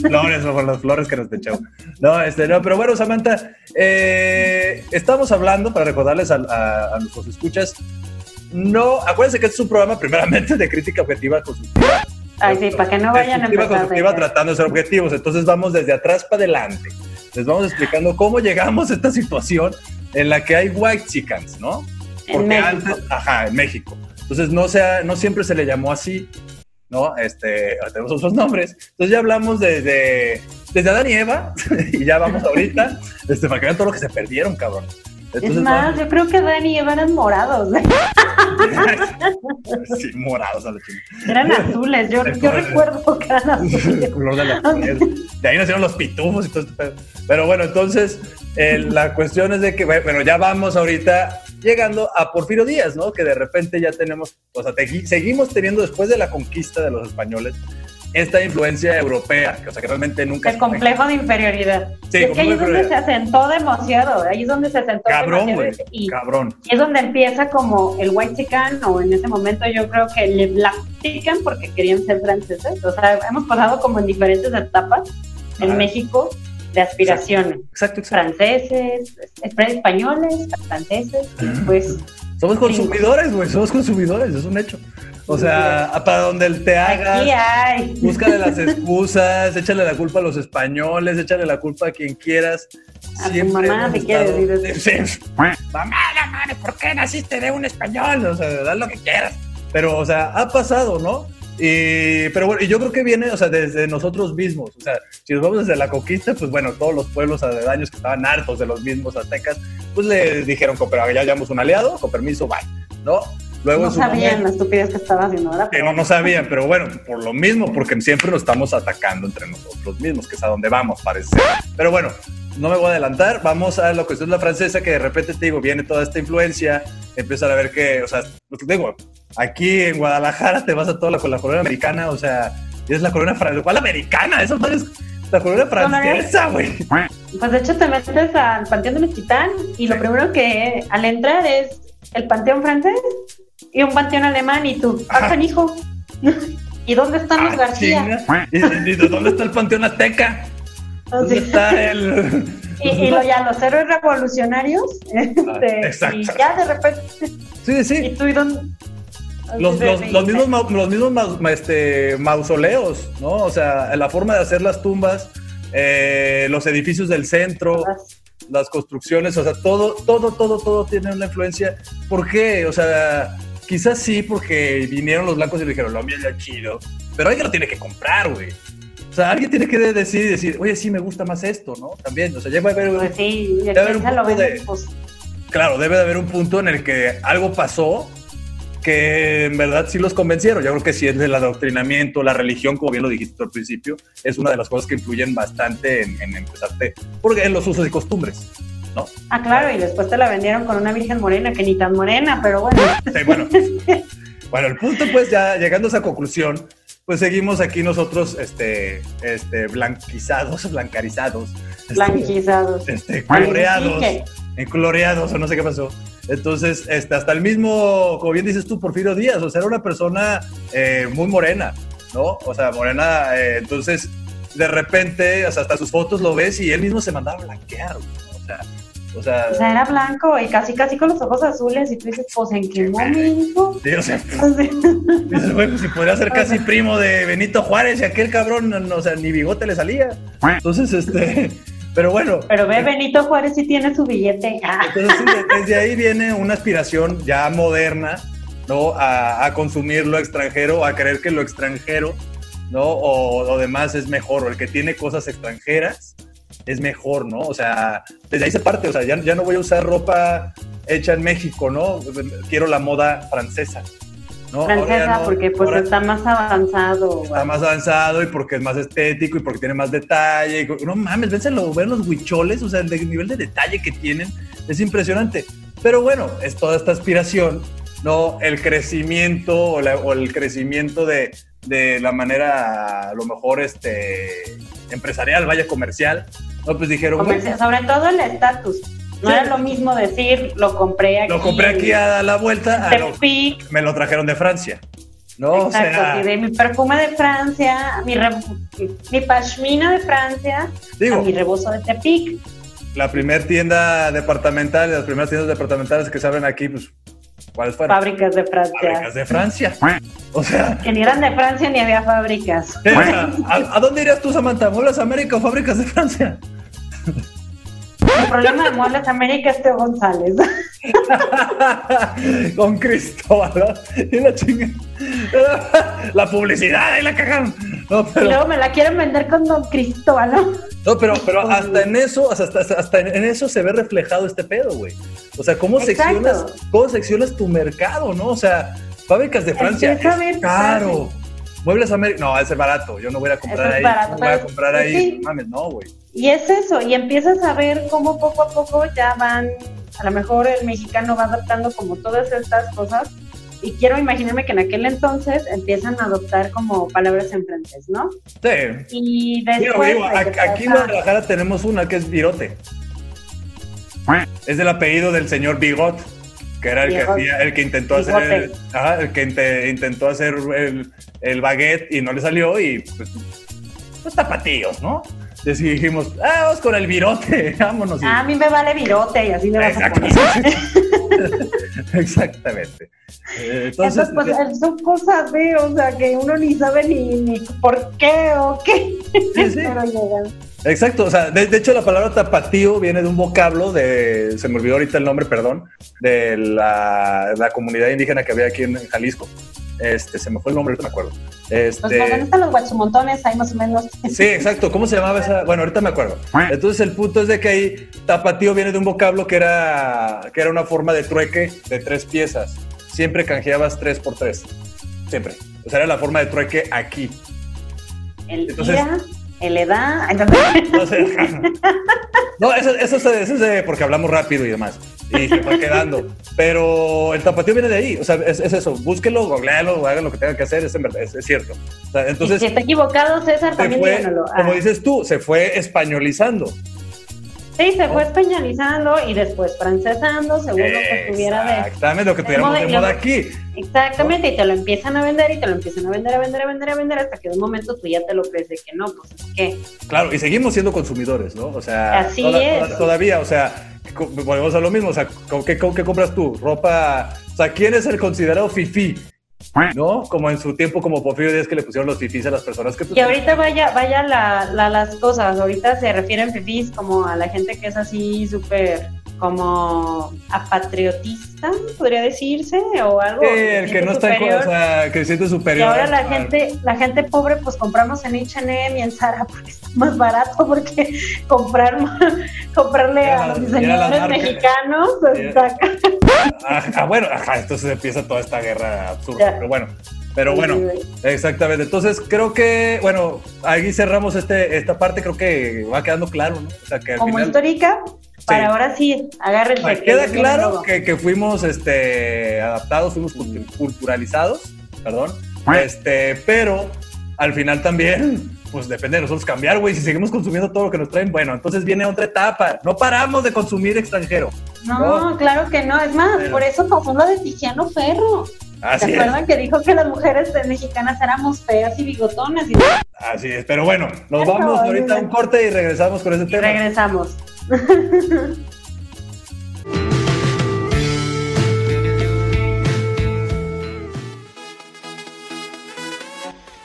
[SPEAKER 3] flores, por las flores que nos te echó. No, este, no, pero bueno, Samantha, eh, estamos hablando, para recordarles a, a, nuestros escuchas, no, acuérdense que este es un programa primeramente de crítica objetiva constructiva.
[SPEAKER 2] Ay, sí, para que no vayan a empezar.
[SPEAKER 3] constructiva tratando de ser objetivos. Entonces vamos desde atrás para adelante. Les vamos explicando cómo llegamos a esta situación en la que hay white chickens, ¿no?
[SPEAKER 2] Porque antes,
[SPEAKER 3] ajá, en México. Entonces no, sea, no siempre se le llamó así, ¿no? Este, tenemos otros nombres. Entonces ya hablamos desde, desde Adán y Eva y ya vamos ahorita, este, para que vean todo lo que se perdieron, cabrón.
[SPEAKER 2] Es más, yo creo que Dani y Eva eran morados.
[SPEAKER 3] sí, morados a la
[SPEAKER 2] Eran azules, yo, yo recuerdo que eran azules. El color de la
[SPEAKER 3] De ahí nacieron los pitufos y todo este Pero bueno, entonces, eh, la cuestión es de que, bueno, ya vamos ahorita llegando a Porfirio Díaz, ¿no? Que de repente ya tenemos, o sea, seguimos teniendo después de la conquista de los españoles, esta influencia europea, que, o sea, que realmente nunca...
[SPEAKER 2] El complejo de inferioridad. Sí, es que ahí es donde se asentó demasiado, ahí es donde se asentó
[SPEAKER 3] cabrón, demasiado.
[SPEAKER 2] y,
[SPEAKER 3] cabrón.
[SPEAKER 2] es donde empieza como el white chican, o en ese momento yo creo que le black chican porque querían ser franceses. O sea, hemos pasado como en diferentes etapas en México de aspiraciones.
[SPEAKER 3] Exacto,
[SPEAKER 2] exacto. Franceses, españoles, franceses, pues...
[SPEAKER 3] Somos consumidores, güey, somos consumidores, es un hecho. O sea, para donde te hagas,
[SPEAKER 2] hay.
[SPEAKER 3] búscale las excusas, échale la culpa a los españoles, échale la culpa a quien quieras.
[SPEAKER 2] A tu mamá te quiere decir
[SPEAKER 3] eso. Mamá, no mames, ¿por qué naciste de un español? O sea, haz lo que quieras. Pero, o sea, ha pasado, ¿no? Y, pero bueno, y yo creo que viene, o sea, desde nosotros mismos. O sea, si nos vamos desde la conquista, pues bueno, todos los pueblos aledaños que estaban hartos de los mismos aztecas, pues le dijeron, pero ya hayamos un aliado, con permiso, bye, ¿no?
[SPEAKER 2] no sabían la estupidez que estaba haciendo ahora.
[SPEAKER 3] Pero... no, no sabían, pero bueno, por lo mismo, porque siempre nos estamos atacando entre nosotros mismos, que es a donde vamos, parece. Pero bueno, no me voy a adelantar, vamos a la cuestión de la francesa, que de repente te digo, viene toda esta influencia, empiezan a ver que, o sea, lo que te digo, aquí en Guadalajara te vas a toda la, con la colonia americana, o sea, es la colonia francesa, ¿cuál americana? Eso es la francesa, güey.
[SPEAKER 2] Pues de hecho te metes al Panteón de Mezquitán y lo primero que al entrar es el Panteón francés y un panteón alemán y tú, ah, hijo. ¿Y dónde están los ah, García?
[SPEAKER 3] ¿Y, dónde está el panteón azteca?
[SPEAKER 2] Ah, ¿Dónde está el...? Y, lo, ya los héroes revolucionarios, este, y ya de repente...
[SPEAKER 3] Sí, sí.
[SPEAKER 2] ¿Y tú y dónde...?
[SPEAKER 3] Los, los, los, mismos, los mismos este, mausoleos, ¿no? O sea, la forma de hacer las tumbas, eh, los edificios del centro, las construcciones, o sea, todo, todo, todo, todo tiene una influencia. ¿Por qué? O sea, Quizás sí, porque vinieron los blancos y le dijeron, lo mío es chido. Pero alguien lo tiene que comprar, güey. O sea, alguien tiene que decidir decir, oye, sí me gusta más esto, ¿no? También, o sea, ya va a haber,
[SPEAKER 2] pues sí, debe haber un punto de, pues.
[SPEAKER 3] Claro, debe de haber un punto en el que algo pasó que en verdad sí los convencieron. Yo creo que sí es el adoctrinamiento, la religión, como bien lo dijiste al principio, es una de las cosas que influyen bastante en, en empezarte, porque en los usos y costumbres.
[SPEAKER 2] Ah, claro, y después te la vendieron con una virgen morena, que ni tan morena, pero bueno.
[SPEAKER 3] Sí, bueno. bueno, el punto, pues, ya llegando a esa conclusión, pues seguimos aquí nosotros, este, este, blanquizados, blancarizados.
[SPEAKER 2] Este, Blanquizados.
[SPEAKER 3] Este, coloreados. Encoloreados, o no sé qué pasó. Entonces, este, hasta el mismo, como bien dices tú, Porfirio Díaz, o sea, era una persona eh, muy morena, ¿no? O sea, morena, eh, entonces, de repente, hasta sus fotos lo ves y él mismo se mandaba a blanquear, o sea, o sea,
[SPEAKER 2] era blanco y casi casi con los ojos azules y tú dices, pues ¿en qué momento?
[SPEAKER 3] Sí, o sea, dices, bueno, si podría ser casi primo de Benito Juárez y aquel cabrón, no, o sea, ni bigote le salía. Entonces, este, pero bueno.
[SPEAKER 2] Pero ve, Benito Juárez sí tiene su billete.
[SPEAKER 3] Entonces, desde ahí viene una aspiración ya moderna, ¿no? A, a, consumir lo extranjero, a creer que lo extranjero, ¿no? O lo demás es mejor, o el que tiene cosas extranjeras es mejor, ¿no? O sea, desde ahí se parte, o sea, ya, ya no voy a usar ropa hecha en México, ¿no? Quiero la moda francesa. ¿No?
[SPEAKER 2] Francesa, porque pues está más avanzado.
[SPEAKER 3] Está más avanzado y porque es más estético y porque tiene más detalle. no mames, vénselo, ver los huicholes, o sea, el, nivel de detalle que tienen es impresionante. Pero bueno, es toda esta aspiración, ¿no? El crecimiento o, o el crecimiento de, de la manera, a lo mejor, este, empresarial, vaya comercial, no, pues dijeron.
[SPEAKER 2] sobre todo el estatus. No era lo mismo decir, lo compré aquí.
[SPEAKER 3] Lo compré aquí a la vuelta.
[SPEAKER 2] A lo,
[SPEAKER 3] me lo trajeron de Francia. ¿no?
[SPEAKER 2] Exacto, de mi perfume de Francia, mi, mi pashmina de Francia, Digo, mi rebozo de Tepic.
[SPEAKER 3] La primera tienda departamental, las primeras tiendas departamentales que se abren aquí, pues, ¿cuáles fueron?
[SPEAKER 2] Fábricas de Francia.
[SPEAKER 3] Fábricas de Francia. O sea.
[SPEAKER 2] Que ni eran de Francia ni había fábricas.
[SPEAKER 3] ¿a, dónde irías tú, Samantha? ¿Muebles América o fábricas de Francia?
[SPEAKER 2] El problema de Muebles América es Teo González.
[SPEAKER 3] Con Cristóbal. Y la chinga. La publicidad, ahí la cagaron. No,
[SPEAKER 2] Y
[SPEAKER 3] pero,
[SPEAKER 2] luego me la quieren vender con Don Cristóbal, ¿no?
[SPEAKER 3] pero, pero hasta en eso, hasta, hasta, en eso se ve reflejado este pedo, güey. O sea, ¿cómo
[SPEAKER 2] Exacto.
[SPEAKER 3] seccionas, cómo seccionas tu mercado, no? O sea, fábricas de Francia es caro. Muebles América, no, ese es barato. Yo no voy a comprar
[SPEAKER 2] es
[SPEAKER 3] ahí.
[SPEAKER 2] barato,
[SPEAKER 3] no voy a comprar
[SPEAKER 2] pues
[SPEAKER 3] ahí.
[SPEAKER 2] sí.
[SPEAKER 3] No mames, no, güey.
[SPEAKER 2] Y es eso, y empiezas a ver cómo poco a poco ya van, a lo mejor el mexicano va adoptando como todas estas cosas, y quiero imaginarme que en aquel entonces empiezan a adoptar como palabras enfrentes, ¿no?
[SPEAKER 3] Sí.
[SPEAKER 2] Y después...
[SPEAKER 3] digo, aquí en Guadalajara tenemos una que es Virote. Es del apellido del señor Bigot, que era el que, hacía- el que intentó hacer, el, ajá, el que inte- intentó hacer el, el baguette y no le salió y pues, pues tapatíos, ¿no? Dijimos, ah, vamos con el Virote, vámonos. y-
[SPEAKER 2] Ah, a mí me vale virote y así le vas a poner.
[SPEAKER 3] Exactamente. Eh, Entonces,
[SPEAKER 2] Entonces, pues eh, son cosas de, o sea, que uno ni sabe ni, ni por qué o qué.
[SPEAKER 3] Sí, sí. Exacto, o sea, de, de hecho la palabra tapatío viene de un vocablo de, se me olvidó ahorita el nombre, perdón, de la, la comunidad indígena que había aquí en, en Jalisco. Este, se me fue el nombre, ahorita me acuerdo.
[SPEAKER 2] Pues cuando
[SPEAKER 3] Este,
[SPEAKER 2] están los guachumontones, ahí más o menos.
[SPEAKER 3] sí, exacto, ¿cómo se llamaba esa? Bueno, ahorita me acuerdo. Entonces el punto es de que ahí tapatío viene de un vocablo que era, que era una forma de trueque de tres piezas. Siempre canjeabas tres por tres, siempre. O sea, era la forma de trueque aquí.
[SPEAKER 2] El
[SPEAKER 3] Entonces-
[SPEAKER 2] día, el edad. Entonces,
[SPEAKER 3] No, sé. no eso, eso, es, eso es porque hablamos rápido y demás. Y se fue quedando. Pero el tapatío viene de ahí. O sea, es, es eso. Búsquelo, googlealo, hagan lo que tengan que hacer. Es, en verdad, es, es cierto. O sea,
[SPEAKER 2] y
[SPEAKER 3] entonces,
[SPEAKER 2] si está equivocado, César, también
[SPEAKER 3] fue,
[SPEAKER 2] díganoslo. Ah,
[SPEAKER 3] como dices tú, se fue españolizando.
[SPEAKER 2] Sí, se fue españolizando y después francesando, según lo que tuviera de.
[SPEAKER 3] Exactamente, lo que tuviéramos de moda aquí.
[SPEAKER 2] Exactamente, y te lo empiezan a vender y te lo empiezan a vender, a vender, a vender, a vender, hasta que de un momento tú ya te lo crees de que no, pues es que.
[SPEAKER 3] Claro, y seguimos siendo consumidores, ¿no? O sea,
[SPEAKER 2] Así
[SPEAKER 3] toda-
[SPEAKER 2] es.
[SPEAKER 3] toda- todavía, o sea, volvemos a lo mismo. O sea, ¿con qué, con qué compras tú? Ropa. O sea, ¿quién es el considerado fifi? ¿No? Como en su tiempo, como Porfirio Díaz, que le pusieron los fifis a las personas que.
[SPEAKER 2] Y ahorita vaya, vaya la, la- las cosas, ahorita se refieren fifís como a la gente que es así súper como apatriotista, podría decirse, o algo.
[SPEAKER 3] Sí, el que no está en
[SPEAKER 2] superior.
[SPEAKER 3] o sea, que se siente
[SPEAKER 2] Y ahora la gente, la gente pobre, pues compramos en H&M y en Zara porque está más barato, porque comprar comprarle a los diseñadores mexicanos, pues
[SPEAKER 3] Ah, ah, bueno, ajá, entonces empieza toda esta guerra absurda.
[SPEAKER 2] Ya.
[SPEAKER 3] Pero bueno, pero bueno, exactamente. Entonces creo que, bueno, ahí cerramos este, esta parte, creo que va quedando claro, ¿no? O sea, que al
[SPEAKER 2] Como
[SPEAKER 3] final.
[SPEAKER 2] histórica, para ahora sí, agárrense.
[SPEAKER 3] Ah,
[SPEAKER 2] que
[SPEAKER 3] Queda claro que, que fuimos este, adaptados, fuimos cultu- culturalizados, perdón. Este, pero al final también, pues depende de nosotros cambiar, güey. Si seguimos consumiendo todo lo que nos traen, bueno, entonces viene otra etapa. No paramos de consumir extranjero.
[SPEAKER 2] No,
[SPEAKER 3] No.
[SPEAKER 2] claro que no. Es más,
[SPEAKER 3] Pero-
[SPEAKER 2] por eso pasó lo de Tiziano Ferro.
[SPEAKER 3] Así
[SPEAKER 2] ¿Se
[SPEAKER 3] es.
[SPEAKER 2] acuerdan que dijo que las mujeres mexicanas éramos feas y bigotonas? Y,
[SPEAKER 3] Así es. Pero bueno, nos vamos ahorita a un corte y regresamos con ese
[SPEAKER 2] y
[SPEAKER 3] tema.
[SPEAKER 2] regresamos.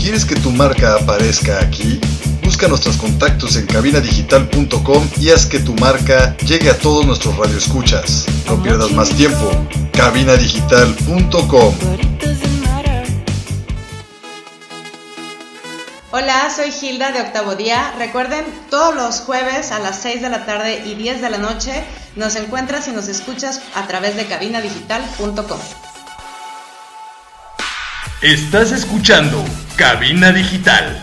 [SPEAKER 5] ¿Quieres que tu marca aparezca aquí? Busca nuestros contactos en cabinadigital.com y haz que tu marca llegue a todos nuestros radioescuchas. No pierdas más tiempo. cabinadigital.com
[SPEAKER 6] Hola, soy Hilda de Octavo Día. Recuerden, todos los jueves a las 6 de la tarde y 10 de la noche nos encuentras y nos escuchas a través de cabinadigital.com.
[SPEAKER 5] Estás escuchando Cabina Digital.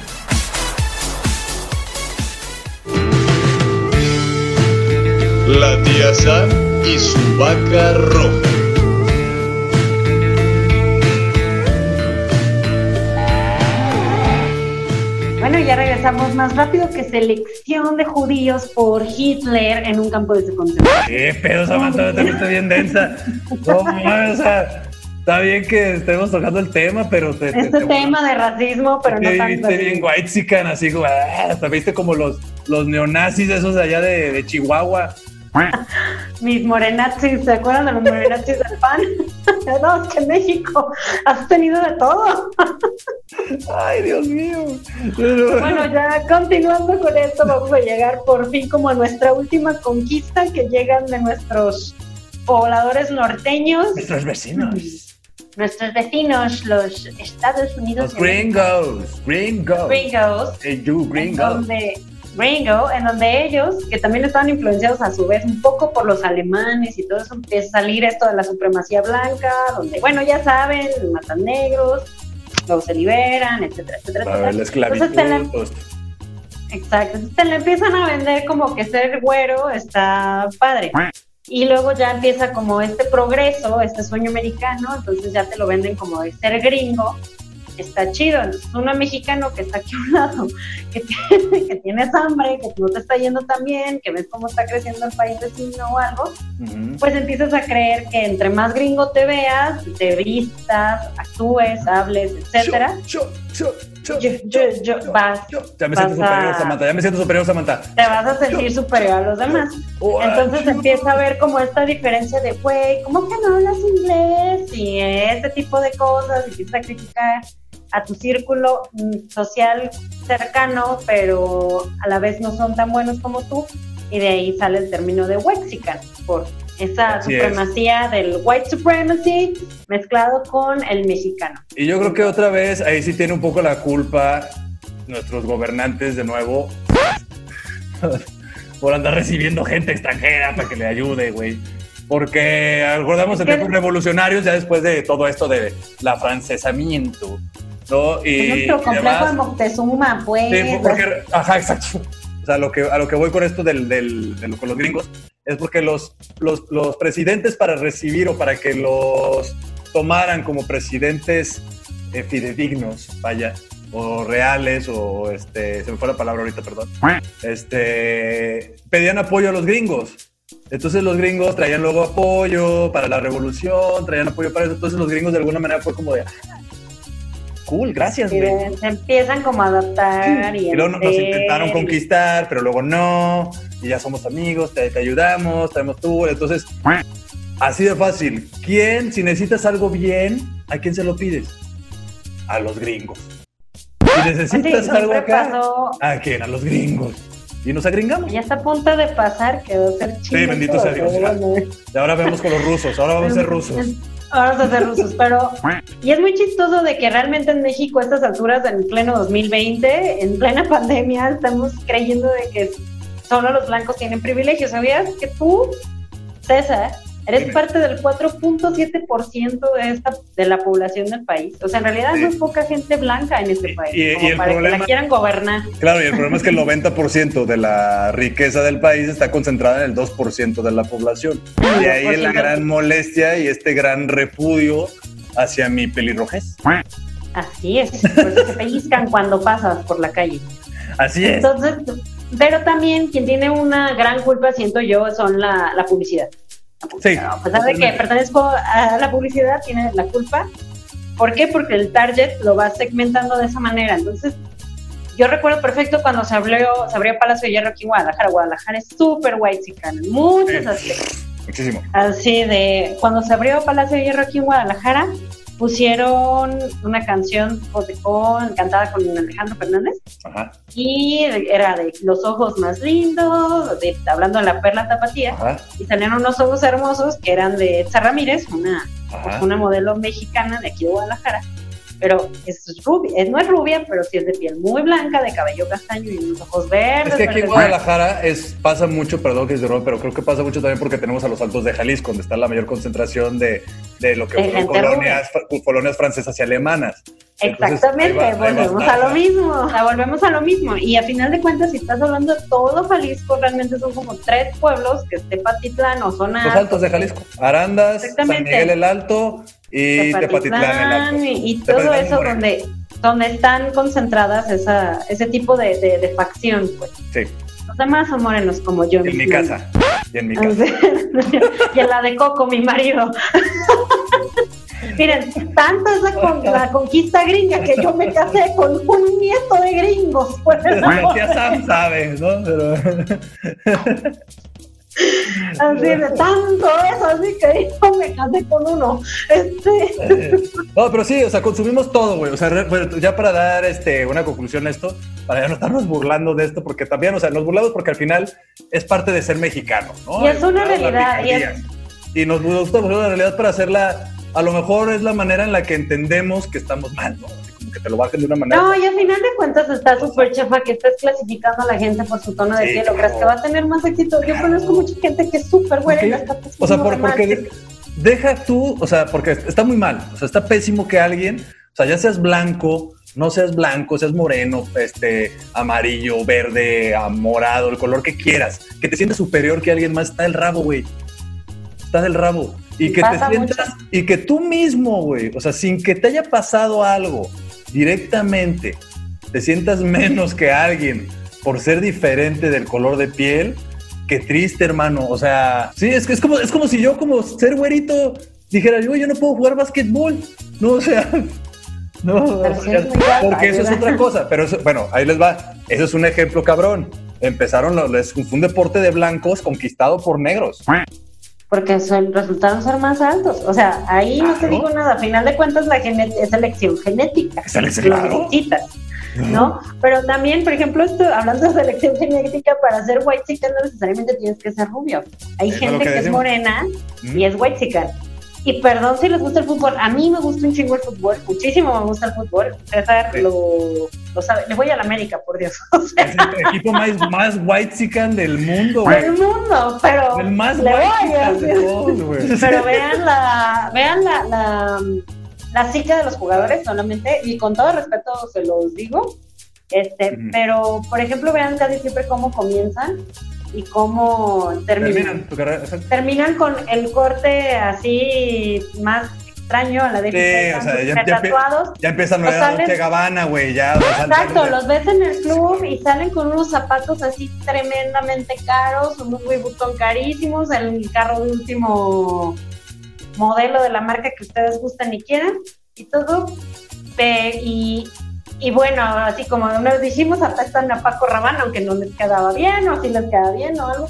[SPEAKER 5] La tía Sam y su vaca roja.
[SPEAKER 2] Bueno, ya regresamos más rápido que selección de judíos por Hitler en un campo de concentración.
[SPEAKER 3] ¿Qué pedo, Samantha? También está bien densa. No, mames, o sea, está bien que estemos tocando el tema, pero te. te-
[SPEAKER 2] Este
[SPEAKER 3] te-
[SPEAKER 2] tema de racismo, pero no tanto.
[SPEAKER 3] viste bien white así como, ah, hasta viste como los, los neonazis esos de allá de, de Chihuahua.
[SPEAKER 2] Mis morenazis, ¿se acuerdan de los morenazis del pan? no, es que en México has tenido de todo.
[SPEAKER 3] Ay, Dios mío.
[SPEAKER 2] Bueno, ya continuando con esto, vamos a llegar por fin como a nuestra última conquista que llegan de nuestros pobladores norteños,
[SPEAKER 3] Nuestros vecinos.
[SPEAKER 2] Nuestros vecinos, los Estados Unidos.
[SPEAKER 3] Los gringos. Gringos.
[SPEAKER 2] Gringos.
[SPEAKER 3] Hey, you
[SPEAKER 2] en
[SPEAKER 3] gringos.
[SPEAKER 2] donde Gringo, en donde ellos, que también estaban influenciados a su vez un poco por los alemanes y todo eso, empieza a salir esto de la supremacía blanca, donde, bueno, ya saben, matan negros, luego se liberan, etcétera, etcétera,
[SPEAKER 3] A ver, la
[SPEAKER 2] etcétera. Entonces te la,
[SPEAKER 3] esclavitud. todo esto.
[SPEAKER 2] exacto, entonces te la empiezan a vender como que ser güero está padre. Y luego ya empieza como este progreso, este sueño americano, entonces ya te lo venden como de ser gringo, está chido. Entonces, uno mexicano que está aquí a un lado, que, tiene, que tienes hambre, que no te está yendo tan bien, que ves cómo está creciendo el país vecino o algo, pues empiezas a creer que entre más gringo te veas, te vistas, actúes, hables, etcétera,
[SPEAKER 3] Yo, yo, yo,
[SPEAKER 2] yo, yo, yo, vas,
[SPEAKER 3] yo. Ya me siento
[SPEAKER 2] vas a-
[SPEAKER 3] superior, Samantha. Ya me siento superior, Samantha.
[SPEAKER 2] te vas a sentir superior a los demás. Entonces empieza a ver como esta diferencia de, güey, ¿cómo que no hablas inglés? Y ese tipo de cosas, y empieza a criticar a tu círculo mm, social cercano, pero a la vez no son tan buenos como tú, y de ahí sale el término de Wexican, por esa
[SPEAKER 3] Así es.
[SPEAKER 2] supremacía del white supremacy mezclado con el mexicano.
[SPEAKER 3] Y yo creo que otra vez ahí sí tiene un poco la culpa nuestros gobernantes de nuevo por andar recibiendo gente extranjera para que le ayude, güey. Porque
[SPEAKER 2] Es que-
[SPEAKER 3] tiempos revolucionarios ya después de todo esto de la francesamiento, ¿no? Y,
[SPEAKER 2] Es nuestro complejo
[SPEAKER 3] demás.
[SPEAKER 2] de Moctezuma, pues.
[SPEAKER 3] Sí, porque, ajá, exacto. O sea, lo que, a lo que voy con esto del, del, de lo- con los gringos es porque los, los, los presidentes para recibir o para que los tomaran como presidentes eh, fidedignos, vaya, o reales, o este, se me fue la palabra ahorita, perdón, este, pedían apoyo a los gringos. Entonces los gringos traían luego apoyo para la revolución, traían apoyo para eso. Entonces los gringos de alguna manera fue como de, "Ah, cool, gracias, güey.
[SPEAKER 2] se empiezan como a adaptar y,
[SPEAKER 3] Y luego nos
[SPEAKER 2] entender
[SPEAKER 3] intentaron conquistar, pero luego no, y ya somos amigos, te, te ayudamos, tenemos tú. Entonces, así de fácil. ¿Quién, si necesitas algo bien, a quién se lo pides? A los gringos. Si
[SPEAKER 2] Sí,
[SPEAKER 3] necesitas algo acá,
[SPEAKER 2] pasó,
[SPEAKER 3] ¿a quién? A los gringos. Y nos agringamos.
[SPEAKER 2] ya está a punto de pasar, quedó ser chido.
[SPEAKER 3] bendito sea Dios. Y ahora vemos con los rusos, ahora vamos a ser rusos.
[SPEAKER 2] Ahora vamos a ser rusos, pero... Y es muy chistoso de que realmente en México a estas alturas, en pleno 2020, en plena pandemia, estamos creyendo de que solo los blancos tienen privilegios. ¿Sabías que tú, César, eres
[SPEAKER 3] Dime.
[SPEAKER 2] parte del 4.7% de esta de la población del país? O sea, en realidad
[SPEAKER 3] Sí.
[SPEAKER 2] no es poca gente blanca en este país,
[SPEAKER 3] y-
[SPEAKER 2] como
[SPEAKER 3] y el
[SPEAKER 2] para que
[SPEAKER 3] problema-
[SPEAKER 2] la quieran gobernar.
[SPEAKER 3] Claro, y el problema es que el 90% de la riqueza del país está concentrada en el 2% de la población. Y ahí la
[SPEAKER 2] 2%.
[SPEAKER 3] gran molestia y este gran repudio hacia mi pelirrojez.
[SPEAKER 2] Así es, por eso te pellizcan cuando pasas por la calle.
[SPEAKER 3] Así es.
[SPEAKER 2] Entonces, pero también quien tiene una gran culpa, siento yo, son la, la publicidad. La publicidad.
[SPEAKER 3] Sí.
[SPEAKER 2] A pesar de que pertenezco a la publicidad, tiene la culpa. ¿Por qué? Porque el target lo va segmentando de esa manera. Entonces, yo recuerdo perfecto cuando se abrió, se abrió Palacio de Hierro aquí en Guadalajara. Guadalajara es súper white en muchos
[SPEAKER 3] Sí.
[SPEAKER 2] aspectos.
[SPEAKER 3] Muchísimo.
[SPEAKER 2] Así de, cuando se abrió Palacio de Hierro aquí en Guadalajara, pusieron una canción con- cantada con Alejandro Fernández.
[SPEAKER 3] Ajá,
[SPEAKER 2] y era de los ojos más lindos, de, hablando de la perla tapatía,
[SPEAKER 3] ajá,
[SPEAKER 2] y salían unos ojos hermosos que eran de Etza Ramírez, una,
[SPEAKER 3] ajá.
[SPEAKER 2] una modelo mexicana de aquí de Guadalajara, pero es rubia, no es rubia, pero sí es de piel muy blanca, de cabello castaño y unos ojos verdes.
[SPEAKER 3] Es que aquí en. Guadalajara es, pasa mucho, perdón que es de broma, pero creo que pasa mucho también porque tenemos a los altos de Jalisco, donde está la mayor concentración de, de lo que
[SPEAKER 2] De
[SPEAKER 3] colonias, colonias francesas y alemanas. Entonces,
[SPEAKER 2] Exactamente,
[SPEAKER 3] va- va
[SPEAKER 2] volvemos a lo mismo, o sea, volvemos a lo mismo. Y a final de cuentas, si estás hablando de todo Jalisco, realmente son como tres pueblos, que es Tepatitlán o zona
[SPEAKER 3] Los altos de Jalisco. Arandas, San. Miguel el Alto y Tepatitlán el Alto.
[SPEAKER 2] y, y todo
[SPEAKER 3] Tepatitlán
[SPEAKER 2] eso
[SPEAKER 3] Moreno.
[SPEAKER 2] donde, donde están concentradas esa, ese tipo de, de, de facción, pues.
[SPEAKER 3] Sí,
[SPEAKER 2] Los demás son morenos como yo.
[SPEAKER 3] en mi casa. Y en mi casa.
[SPEAKER 2] y en la de Coco, mi marido. Miren, tanto es la, con- la conquista gringa que yo me casé con un nieto de gringos. Pues,
[SPEAKER 3] La tía Sam sabe, ¿no? Pero...
[SPEAKER 2] Así de tanto eso, así que yo me casé con uno. Este.
[SPEAKER 3] No, pero sí, o sea, consumimos todo, güey. O sea, bueno, ya para dar este, una conclusión a esto, para ya no estarnos burlando de esto, porque también, o sea, nos burlamos porque al final es parte de ser mexicano, ¿no?
[SPEAKER 2] Y es una realidad, y es-.
[SPEAKER 3] Y nos gusta burlar la realidad para hacerla, a lo mejor es la manera en la que entendemos que estamos mal, ¿no? Así como que te lo bajen de una manera.
[SPEAKER 2] No, y al final de cuentas está súper chafa que estés clasificando a la gente por su tono de
[SPEAKER 3] Sí,
[SPEAKER 2] piel crees que va a tener más éxito. Yo conozco mucha gente que es súper buena y la está
[SPEAKER 3] O sea, por- porque de- deja tú, o sea, porque está muy mal, o sea, está pésimo que alguien, o sea, ya seas blanco, no seas blanco, seas moreno, este, amarillo, verde, morado, el color que quieras, que te sientas superior que alguien más, está del rabo, güey. Está del rabo. Y que te sientas, y que tú mismo, güey, o sea, sin que te haya pasado algo directamente, te sientas menos que alguien por ser diferente del color de piel, qué triste, hermano. O sea, sí, es que es como, es como si yo, como ser güerito, dijera, yo, yo no puedo jugar básquetbol. No, o sea, no, o sea, porque eso es otra cosa. Pero eso, bueno, ahí les va. Eso es un ejemplo cabrón. Empezaron, les- fue un deporte de blancos conquistado por negros.
[SPEAKER 2] Porque son, resultaron ser más altos. O sea, ahí no te digo nada. A final de cuentas, la es selección genética.
[SPEAKER 3] Es claro.
[SPEAKER 2] necesitas, ¿no? Pero también, por ejemplo, esto, hablando de selección genética, para ser white chicken no necesariamente tienes que ser rubio. Hay
[SPEAKER 3] Es
[SPEAKER 2] gente
[SPEAKER 3] que
[SPEAKER 2] que, es morena
[SPEAKER 3] Mm.
[SPEAKER 2] y es white chicken. Y perdón si les gusta el fútbol. A mí me gusta un chingo el fútbol. Muchísimo me gusta el fútbol. César
[SPEAKER 3] Sí.
[SPEAKER 2] lo, lo sabe. Le voy a la América, por Dios. O sea,
[SPEAKER 3] Es el equipo más, más white del mundo, güey.
[SPEAKER 2] del mundo, pero
[SPEAKER 3] El más white
[SPEAKER 2] a
[SPEAKER 3] de todos, güey.
[SPEAKER 2] Pero vean la, vean la, la, la psique de los jugadores solamente, y con todo respeto se los digo, este, pero por ejemplo vean casi siempre cómo comienzan y cómo terminan.
[SPEAKER 3] Terminan tu carrera. exacto.
[SPEAKER 2] Terminan con el corte así más extraño a la de
[SPEAKER 3] Sí, o sea, ya-
[SPEAKER 2] tatuados.
[SPEAKER 3] Ya empiezan a
[SPEAKER 2] salen-
[SPEAKER 3] Dolce Gabbana, güey, ya.
[SPEAKER 2] Exacto, los ves en el club y salen con unos zapatos así tremendamente caros, unos Louis Vuitton carísimos, el carro de último modelo de la marca que ustedes gustan y quieran, y todo. y, y bueno, así como nos dijimos, apestan a Paco Rabanne, aunque no les quedaba bien, o si les queda bien o algo.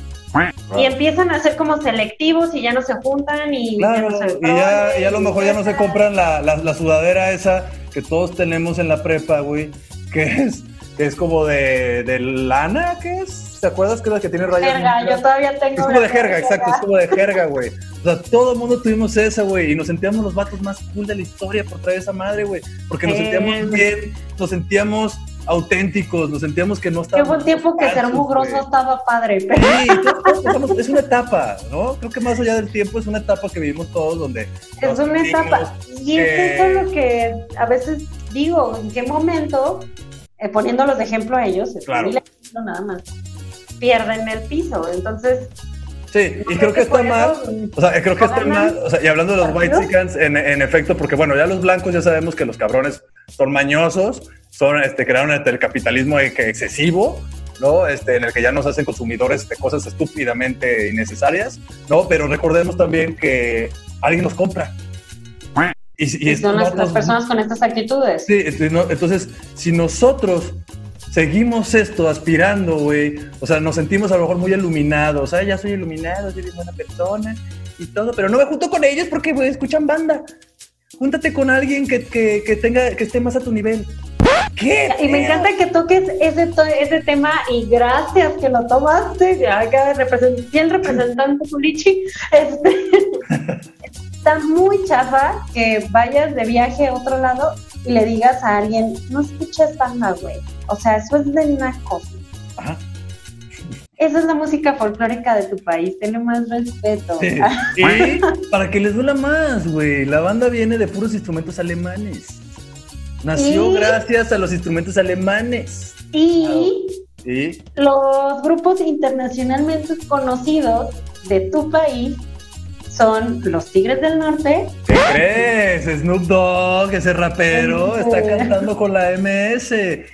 [SPEAKER 2] Y empiezan a ser como selectivos y ya no se juntan y ya no se
[SPEAKER 3] y ya, y a lo mejor ya no se compran la, la, la sudadera esa que todos tenemos en la prepa, güey, que es, que es como de, de lana, ¿qué es? ¿Te acuerdas que es la que tiene rayas?
[SPEAKER 2] Jerga, yo todavía tengo.
[SPEAKER 3] Es como de jerga, exacto, es como de jerga, güey. O sea, todo el mundo tuvimos esa, güey, y nos sentíamos los vatos más cool de la historia por traer esa madre, güey, porque nos sentíamos bien, nos sentíamos auténticos, nos sentíamos que no
[SPEAKER 2] Que
[SPEAKER 3] estábamos...
[SPEAKER 2] hubo un tiempo que ser mugroso
[SPEAKER 3] güey.
[SPEAKER 2] estaba padre, pero
[SPEAKER 3] Sí, todos- todos pasamos- es una etapa, ¿no? Creo que más allá del tiempo es una etapa que vivimos todos donde...
[SPEAKER 2] es una etapa. Y es
[SPEAKER 3] que-
[SPEAKER 2] eso lo que a veces digo, en qué momento, eh, poniéndolos de ejemplo a ellos,
[SPEAKER 3] Claro.
[SPEAKER 2] nada más, pierden el piso. Entonces,
[SPEAKER 3] Sí, y creo que está
[SPEAKER 2] por
[SPEAKER 3] mal. O sea, creo que está mal. O sea, y hablando de los white chickens, en, en efecto, porque bueno, ya los blancos ya sabemos que los cabrones son mañosos, son, este, crearon este, el capitalismo e- que excesivo, ¿no? Este, en el que ya nos hacen consumidores de cosas estúpidamente innecesarias, ¿no? Pero recordemos también que alguien nos compra. Y, y
[SPEAKER 2] y son las, las personas con estas actitudes.
[SPEAKER 3] Sí, entonces, no- entonces, si nosotros seguimos esto aspirando, güey, o sea, nos sentimos a lo mejor muy iluminados, ah, ya soy iluminado, soy buena persona y todo, pero no me junto con ellos porque, güey, escuchan banda. Júntate con alguien que, que, que tenga, que esté más a tu nivel. ¿Qué?
[SPEAKER 2] Y me encanta que toques ese, ese tema y gracias que lo tomaste. Acá represent el representante Pulichi. Este, está muy chafa que vayas de viaje a otro lado y le digas a alguien, no escuches banda, güey. O sea, eso es de nacos.
[SPEAKER 3] Ajá.
[SPEAKER 2] Esa es la música folclórica de tu país, tenle más respeto.
[SPEAKER 3] Sí. Para que les duela más, güey, la banda viene de puros instrumentos alemanes. Nació
[SPEAKER 2] Y-
[SPEAKER 3] gracias a los instrumentos alemanes.
[SPEAKER 2] Y
[SPEAKER 3] ¿Sí?
[SPEAKER 2] los grupos internacionalmente conocidos de tu país son los Tigres del Norte
[SPEAKER 3] ¿Qué crees? Snoop Dogg, ese rapero, está cantando con la MS.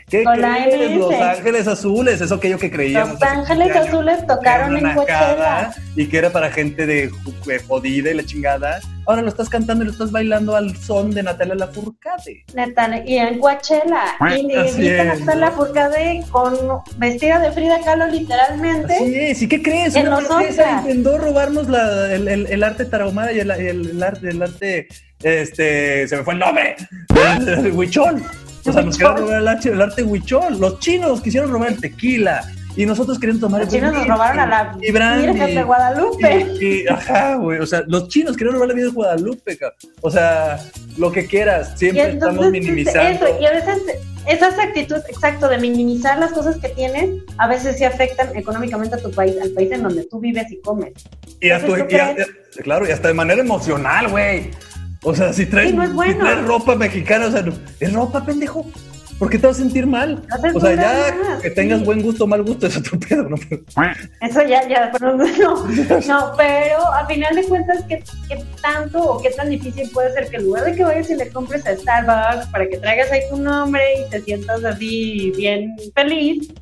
[SPEAKER 3] ¿Qué
[SPEAKER 2] Con la? MS.
[SPEAKER 3] Los Ángeles Azules, eso aquello que creíamos.
[SPEAKER 2] Los Ángeles
[SPEAKER 3] 15 años,
[SPEAKER 2] Azules tocaron en Coachella.
[SPEAKER 3] Y que era para gente de jodida y la chingada. Ahora lo estás cantando y lo estás bailando al son de Natalia Lafourcade.
[SPEAKER 2] Neta, y en Coachella. Y
[SPEAKER 3] Así
[SPEAKER 2] viste a. Natalia Furcade con vestida de Frida Kahlo literalmente.
[SPEAKER 3] Así es, ¿y qué crees?
[SPEAKER 2] En
[SPEAKER 3] Una
[SPEAKER 2] los
[SPEAKER 3] francesa intentó robarnos la- el, el- el arte tarahumara y el, el- el arte, el arte, este, se me fue el nombre, huichol. O sea, nos querían robar el arte, el arte huichol. Los chinos quisieron robar el tequila y nosotros queríamos tomar
[SPEAKER 2] Los
[SPEAKER 3] el
[SPEAKER 2] chinos nos robaron a la
[SPEAKER 3] y.
[SPEAKER 2] Virgen de Guadalupe.
[SPEAKER 3] Y, y- ajá, güey. O sea, los chinos querían robar la vida de Guadalupe, cabrón. O sea, lo que quieras. Siempre estamos minimizando.
[SPEAKER 2] Eso, y a veces esas actitudes, exacto, de minimizar las cosas que tienes, a veces sí afectan económicamente a tu país, al país en donde tú vives y comes.
[SPEAKER 3] Y hasta,
[SPEAKER 2] Entonces, ¿tú
[SPEAKER 3] y hasta-
[SPEAKER 2] crees?
[SPEAKER 3] claro, y hasta de manera emocional, güey. O sea, si traes,
[SPEAKER 2] Sí, no es
[SPEAKER 3] si
[SPEAKER 2] bueno.
[SPEAKER 3] traes ropa mexicana, o sea, es ropa, pendejo. ¿Por qué te vas a sentir mal?
[SPEAKER 2] No
[SPEAKER 3] O sea, ya que tengas buen gusto o mal gusto es otro pedo, ¿no?
[SPEAKER 2] Eso ya, ya, pero no, no, pero a final de cuentas, ¿qué, ¿qué tanto o qué tan difícil puede ser que en lugar de que vayas y le compres a Starbucks para que traigas ahí tu nombre y te sientas así bien feliz,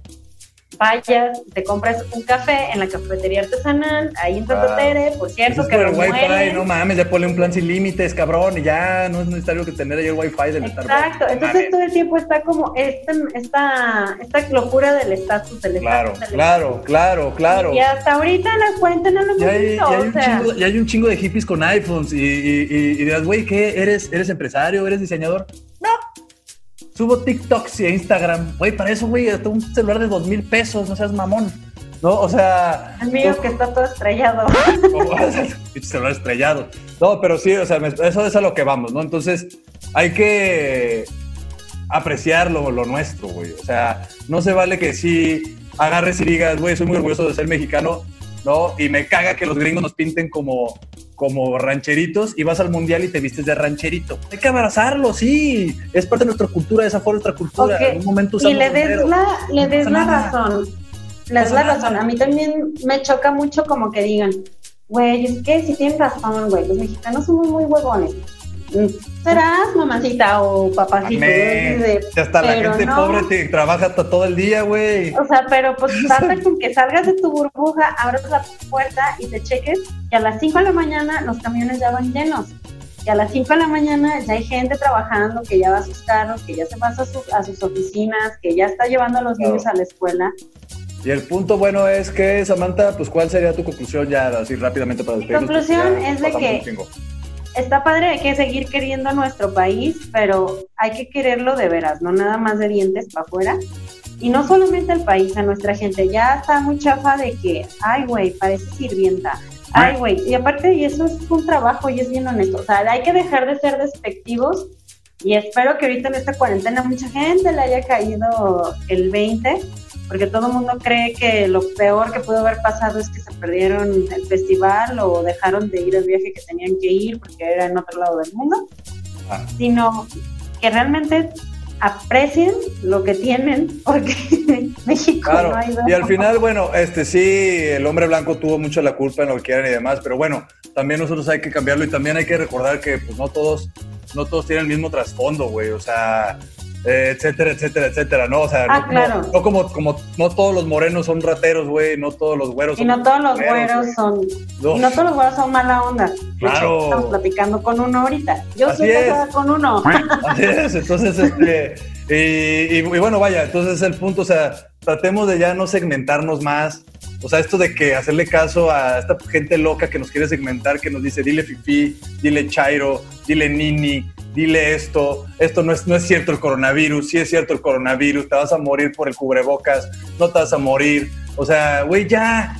[SPEAKER 2] vayas, te compras un café en la cafetería artesanal, ahí en Santa. Tere, por cierto,
[SPEAKER 3] es
[SPEAKER 2] que
[SPEAKER 3] por el wifi,
[SPEAKER 2] muelen.
[SPEAKER 3] no mames, ya ponle un plan sin límites, cabrón, y ya no es necesario que tener ahí el wifi del
[SPEAKER 2] Exacto,
[SPEAKER 3] Starbucks. No
[SPEAKER 2] entonces
[SPEAKER 3] mames.
[SPEAKER 2] todo el tiempo está como esta, esta, esta locura del estatus, del
[SPEAKER 3] Claro,
[SPEAKER 2] estatus,
[SPEAKER 3] claro, claro, claro.
[SPEAKER 2] Y hasta ahorita la cuarentena
[SPEAKER 3] Y
[SPEAKER 2] hemos
[SPEAKER 3] hay,
[SPEAKER 2] visto,
[SPEAKER 3] hay
[SPEAKER 2] o
[SPEAKER 3] un
[SPEAKER 2] sea,
[SPEAKER 3] chingo, y hay un chingo de hippies con iPhones y, y, y- y dirás, güey, ¿qué? ¿Eres, ¿Eres empresario? ¿Eres diseñador? No. Subo TikToks y Instagram. Güey, para eso, güey, hasta un celular de dos mil pesos, no seas mamón. ¿No? O sea...
[SPEAKER 2] el mío que está todo estrellado.
[SPEAKER 3] celular estrellado. No, pero sí, o sea, eso es a lo que vamos, ¿no? Entonces, hay que apreciar lo, lo nuestro, güey. O sea, no se vale que sí agarres y digas, güey, soy muy orgulloso de ser mexicano, ¿no? Y me caga que los gringos nos pinten como, como rancheritos y vas al mundial y te vistes de rancherito. Hay que abrazarlo, sí. Es parte de nuestra cultura, esa fue nuestra cultura. En un momento
[SPEAKER 2] y le des
[SPEAKER 3] sombrero.
[SPEAKER 2] la, le des la
[SPEAKER 3] nada.
[SPEAKER 2] razón. Le des la
[SPEAKER 3] nada.
[SPEAKER 2] razón. A mí también me choca mucho como que digan, güey, es que si tienen razón, güey, los mexicanos somos muy huevones. Mm, Serás mamacita o papacito.
[SPEAKER 3] Que hasta la gente
[SPEAKER 2] no.
[SPEAKER 3] pobre te trabaja hasta todo el día, güey.
[SPEAKER 2] O sea, pero pues basta con que salgas de tu burbuja, abras la puerta y te cheques que a las 5 de la mañana los camiones ya van llenos. Y a las 5 de la mañana ya hay gente trabajando, que ya va a sus carros, que ya se va a, su- a sus oficinas, que ya está llevando a los
[SPEAKER 3] Claro.
[SPEAKER 2] niños a la escuela.
[SPEAKER 3] Y el punto bueno es que, Samantha, pues, ¿cuál sería tu conclusión ya así rápidamente para
[SPEAKER 2] Mi
[SPEAKER 3] despedirnos?
[SPEAKER 2] conclusión
[SPEAKER 3] Porque ya
[SPEAKER 2] es de que-. Está padre, hay que seguir queriendo a nuestro país, pero hay que quererlo de veras, no nada más de dientes para afuera. Y no solamente al país, a nuestra gente. Ya está muy chafa de que, ay, güey, parece sirvienta. Ay, güey. Y aparte, y eso es un trabajo y es bien honesto. O sea, hay que dejar de ser despectivos. Y espero que ahorita en esta cuarentena mucha gente le haya caído el 20, porque todo el mundo cree que lo peor que pudo haber pasado es que se perdieron el festival o dejaron de ir al viaje que tenían que ir porque era en otro lado del mundo,
[SPEAKER 3] Ah.
[SPEAKER 2] sino que realmente aprecien lo que tienen, porque México
[SPEAKER 3] Claro,
[SPEAKER 2] no ha ido.
[SPEAKER 3] y al final, bueno, este sí, el hombre blanco tuvo mucho la culpa en lo que quieran y demás, pero bueno, también nosotros hay que cambiarlo y también hay que recordar que pues no todos, no todos tienen el mismo trasfondo, güey, o sea, etcétera, etcétera, etcétera, ¿no? O sea,
[SPEAKER 2] Ah,
[SPEAKER 3] no,
[SPEAKER 2] claro.
[SPEAKER 3] no, no como, como, no todos los morenos son rateros, güey, no todos los güeros
[SPEAKER 2] Y
[SPEAKER 3] son
[SPEAKER 2] no todos los güeros son,
[SPEAKER 3] No.
[SPEAKER 2] y no todos los güeros son mala onda. De hecho,
[SPEAKER 3] Claro.
[SPEAKER 2] estamos platicando con uno ahorita. Yo
[SPEAKER 3] Así
[SPEAKER 2] soy
[SPEAKER 3] es.
[SPEAKER 2] casada con uno.
[SPEAKER 3] Así es, entonces, este, y, y- y bueno, vaya, entonces el punto, o sea, tratemos de ya no segmentarnos más, o sea, esto de que hacerle caso a esta gente loca que nos quiere segmentar, que nos dice, dile fifi, dile chairo, dile nini, dile esto, esto no es, no es cierto el coronavirus, sí es cierto el coronavirus, te vas a morir por el cubrebocas, no te vas a morir, o sea, güey, ya,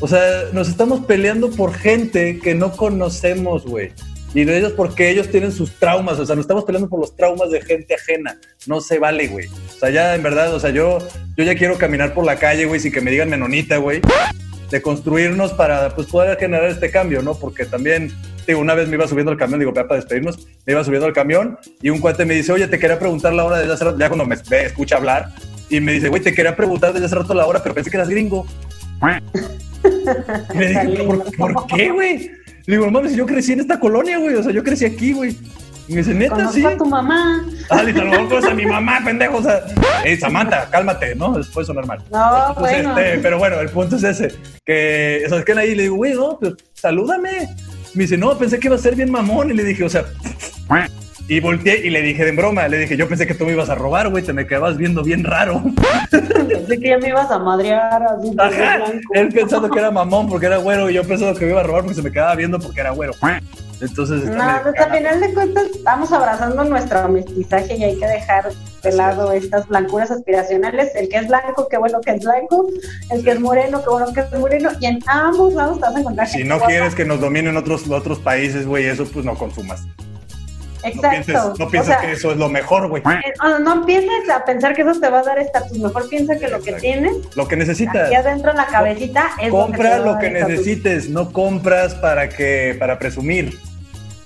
[SPEAKER 3] o sea, nos estamos peleando por gente que no conocemos, güey. Y de ellos porque ellos tienen sus traumas, o sea, nos estamos peleando por los traumas de gente ajena. No se vale, güey. O sea, ya en verdad, o sea, yo, yo ya quiero caminar por la calle, güey, sin que me digan menonita, güey. De construirnos para pues, poder generar este cambio, ¿no? Porque también, digo, una vez me iba subiendo al camión, digo, para despedirnos, me iba subiendo al camión y un cuate me dice, oye, te quería preguntar la hora desde hace rato, ya cuando me ve, escucha hablar, y me dice, güey, te quería preguntar desde hace rato la hora, pero pensé que eras gringo. Y le dije, ¿por, por qué, güey? Le digo, mames, yo crecí en esta colonia, güey. O sea, yo crecí aquí, güey. Y me dice, neta,
[SPEAKER 2] Conozco
[SPEAKER 3] sí.
[SPEAKER 2] a tu mamá.
[SPEAKER 3] Ah, a lo a mi mamá, pendejo. O sea, hey, Samantha, cálmate, ¿no? Después sonar mal.
[SPEAKER 2] No,
[SPEAKER 3] Pues,
[SPEAKER 2] bueno.
[SPEAKER 3] este, pero bueno, el punto es ese. Que, o sea, es que ahí le digo, güey, no, pues salúdame. Me dice, no, pensé que iba a ser bien mamón. Y le dije, o sea, y volteé y le dije de broma, le dije, yo pensé que tú me ibas a robar, güey, te me quedabas viendo bien raro.
[SPEAKER 2] Pensé que ya me ibas a madrear así.
[SPEAKER 3] Ajá, él pensando que era mamón porque era güero y yo pensando que me iba a robar porque se me quedaba viendo porque era güero. Entonces,
[SPEAKER 2] No, pues a
[SPEAKER 3] cagado.
[SPEAKER 2] final de cuentas vamos abrazando nuestro mestizaje y hay que dejar de lado estas blancuras aspiracionales. El que es blanco, qué bueno que es blanco. El que es moreno, qué bueno que es moreno. Y en ambos lados te vas a encontrar
[SPEAKER 3] si
[SPEAKER 2] gente
[SPEAKER 3] no
[SPEAKER 2] guapa.
[SPEAKER 3] quieres que nos dominen otros, otros países, güey, eso pues no consumas. No
[SPEAKER 2] Exacto.
[SPEAKER 3] pienses, no
[SPEAKER 2] O
[SPEAKER 3] pienses
[SPEAKER 2] sea,
[SPEAKER 3] que eso es lo mejor, güey.
[SPEAKER 2] eh, no, no empieces a pensar que eso te va a dar estatus. Mejor piensa que lo que tienes
[SPEAKER 3] Lo que necesitas.
[SPEAKER 2] aquí adentro en la cabecita es
[SPEAKER 3] Compra
[SPEAKER 2] lo que
[SPEAKER 3] lo que necesites, no compras para que para presumir.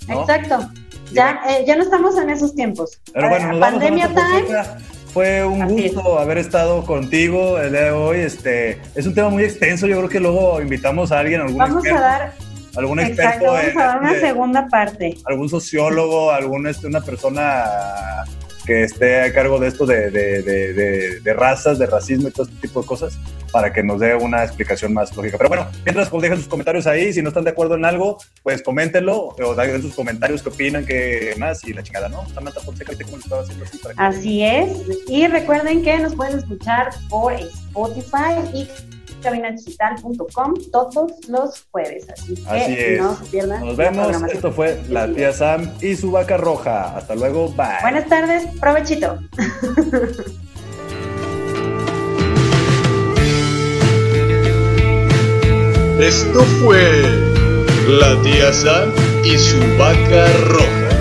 [SPEAKER 3] ¿No?
[SPEAKER 2] Exacto. Ya, eh, ya no estamos en esos tiempos.
[SPEAKER 3] Pero
[SPEAKER 2] Eh,
[SPEAKER 3] bueno, nos vamos a
[SPEAKER 2] pandemia
[SPEAKER 3] nuestra
[SPEAKER 2] time.
[SPEAKER 3] Fue un
[SPEAKER 2] Así es.
[SPEAKER 3] gusto haber estado contigo el día de hoy. Este es un tema muy extenso. Yo creo que luego invitamos a alguien, algún
[SPEAKER 2] Vamos a
[SPEAKER 3] experto,
[SPEAKER 2] dar,
[SPEAKER 3] algún
[SPEAKER 2] exacto,
[SPEAKER 3] experto,
[SPEAKER 2] vamos
[SPEAKER 3] en-
[SPEAKER 2] a dar una
[SPEAKER 3] de-
[SPEAKER 2] segunda parte.
[SPEAKER 3] algún sociólogo, algún este, una persona que esté a cargo de esto de, de, de, razas, de racismo y todo este tipo de cosas, para que nos dé una explicación más lógica. Pero bueno, mientras pues, dejen sus comentarios ahí, si no están de acuerdo en algo, pues coméntenlo, o den sus comentarios, qué opinan, qué más, y la chingada, ¿no? Samantha Fonseca, ¿viste cómo lo estaba haciendo así?
[SPEAKER 2] Así es. Y recuerden que nos pueden escuchar por Spotify y cabinadigital.com todos los jueves. Así que
[SPEAKER 3] Así es.
[SPEAKER 2] no se pierdan.
[SPEAKER 3] Nos
[SPEAKER 2] la
[SPEAKER 3] vemos. Esto fue la tía Sam y su vaca roja. Hasta luego. Bye.
[SPEAKER 2] Buenas tardes, provechito.
[SPEAKER 5] Esto fue la tía Sam y su vaca roja.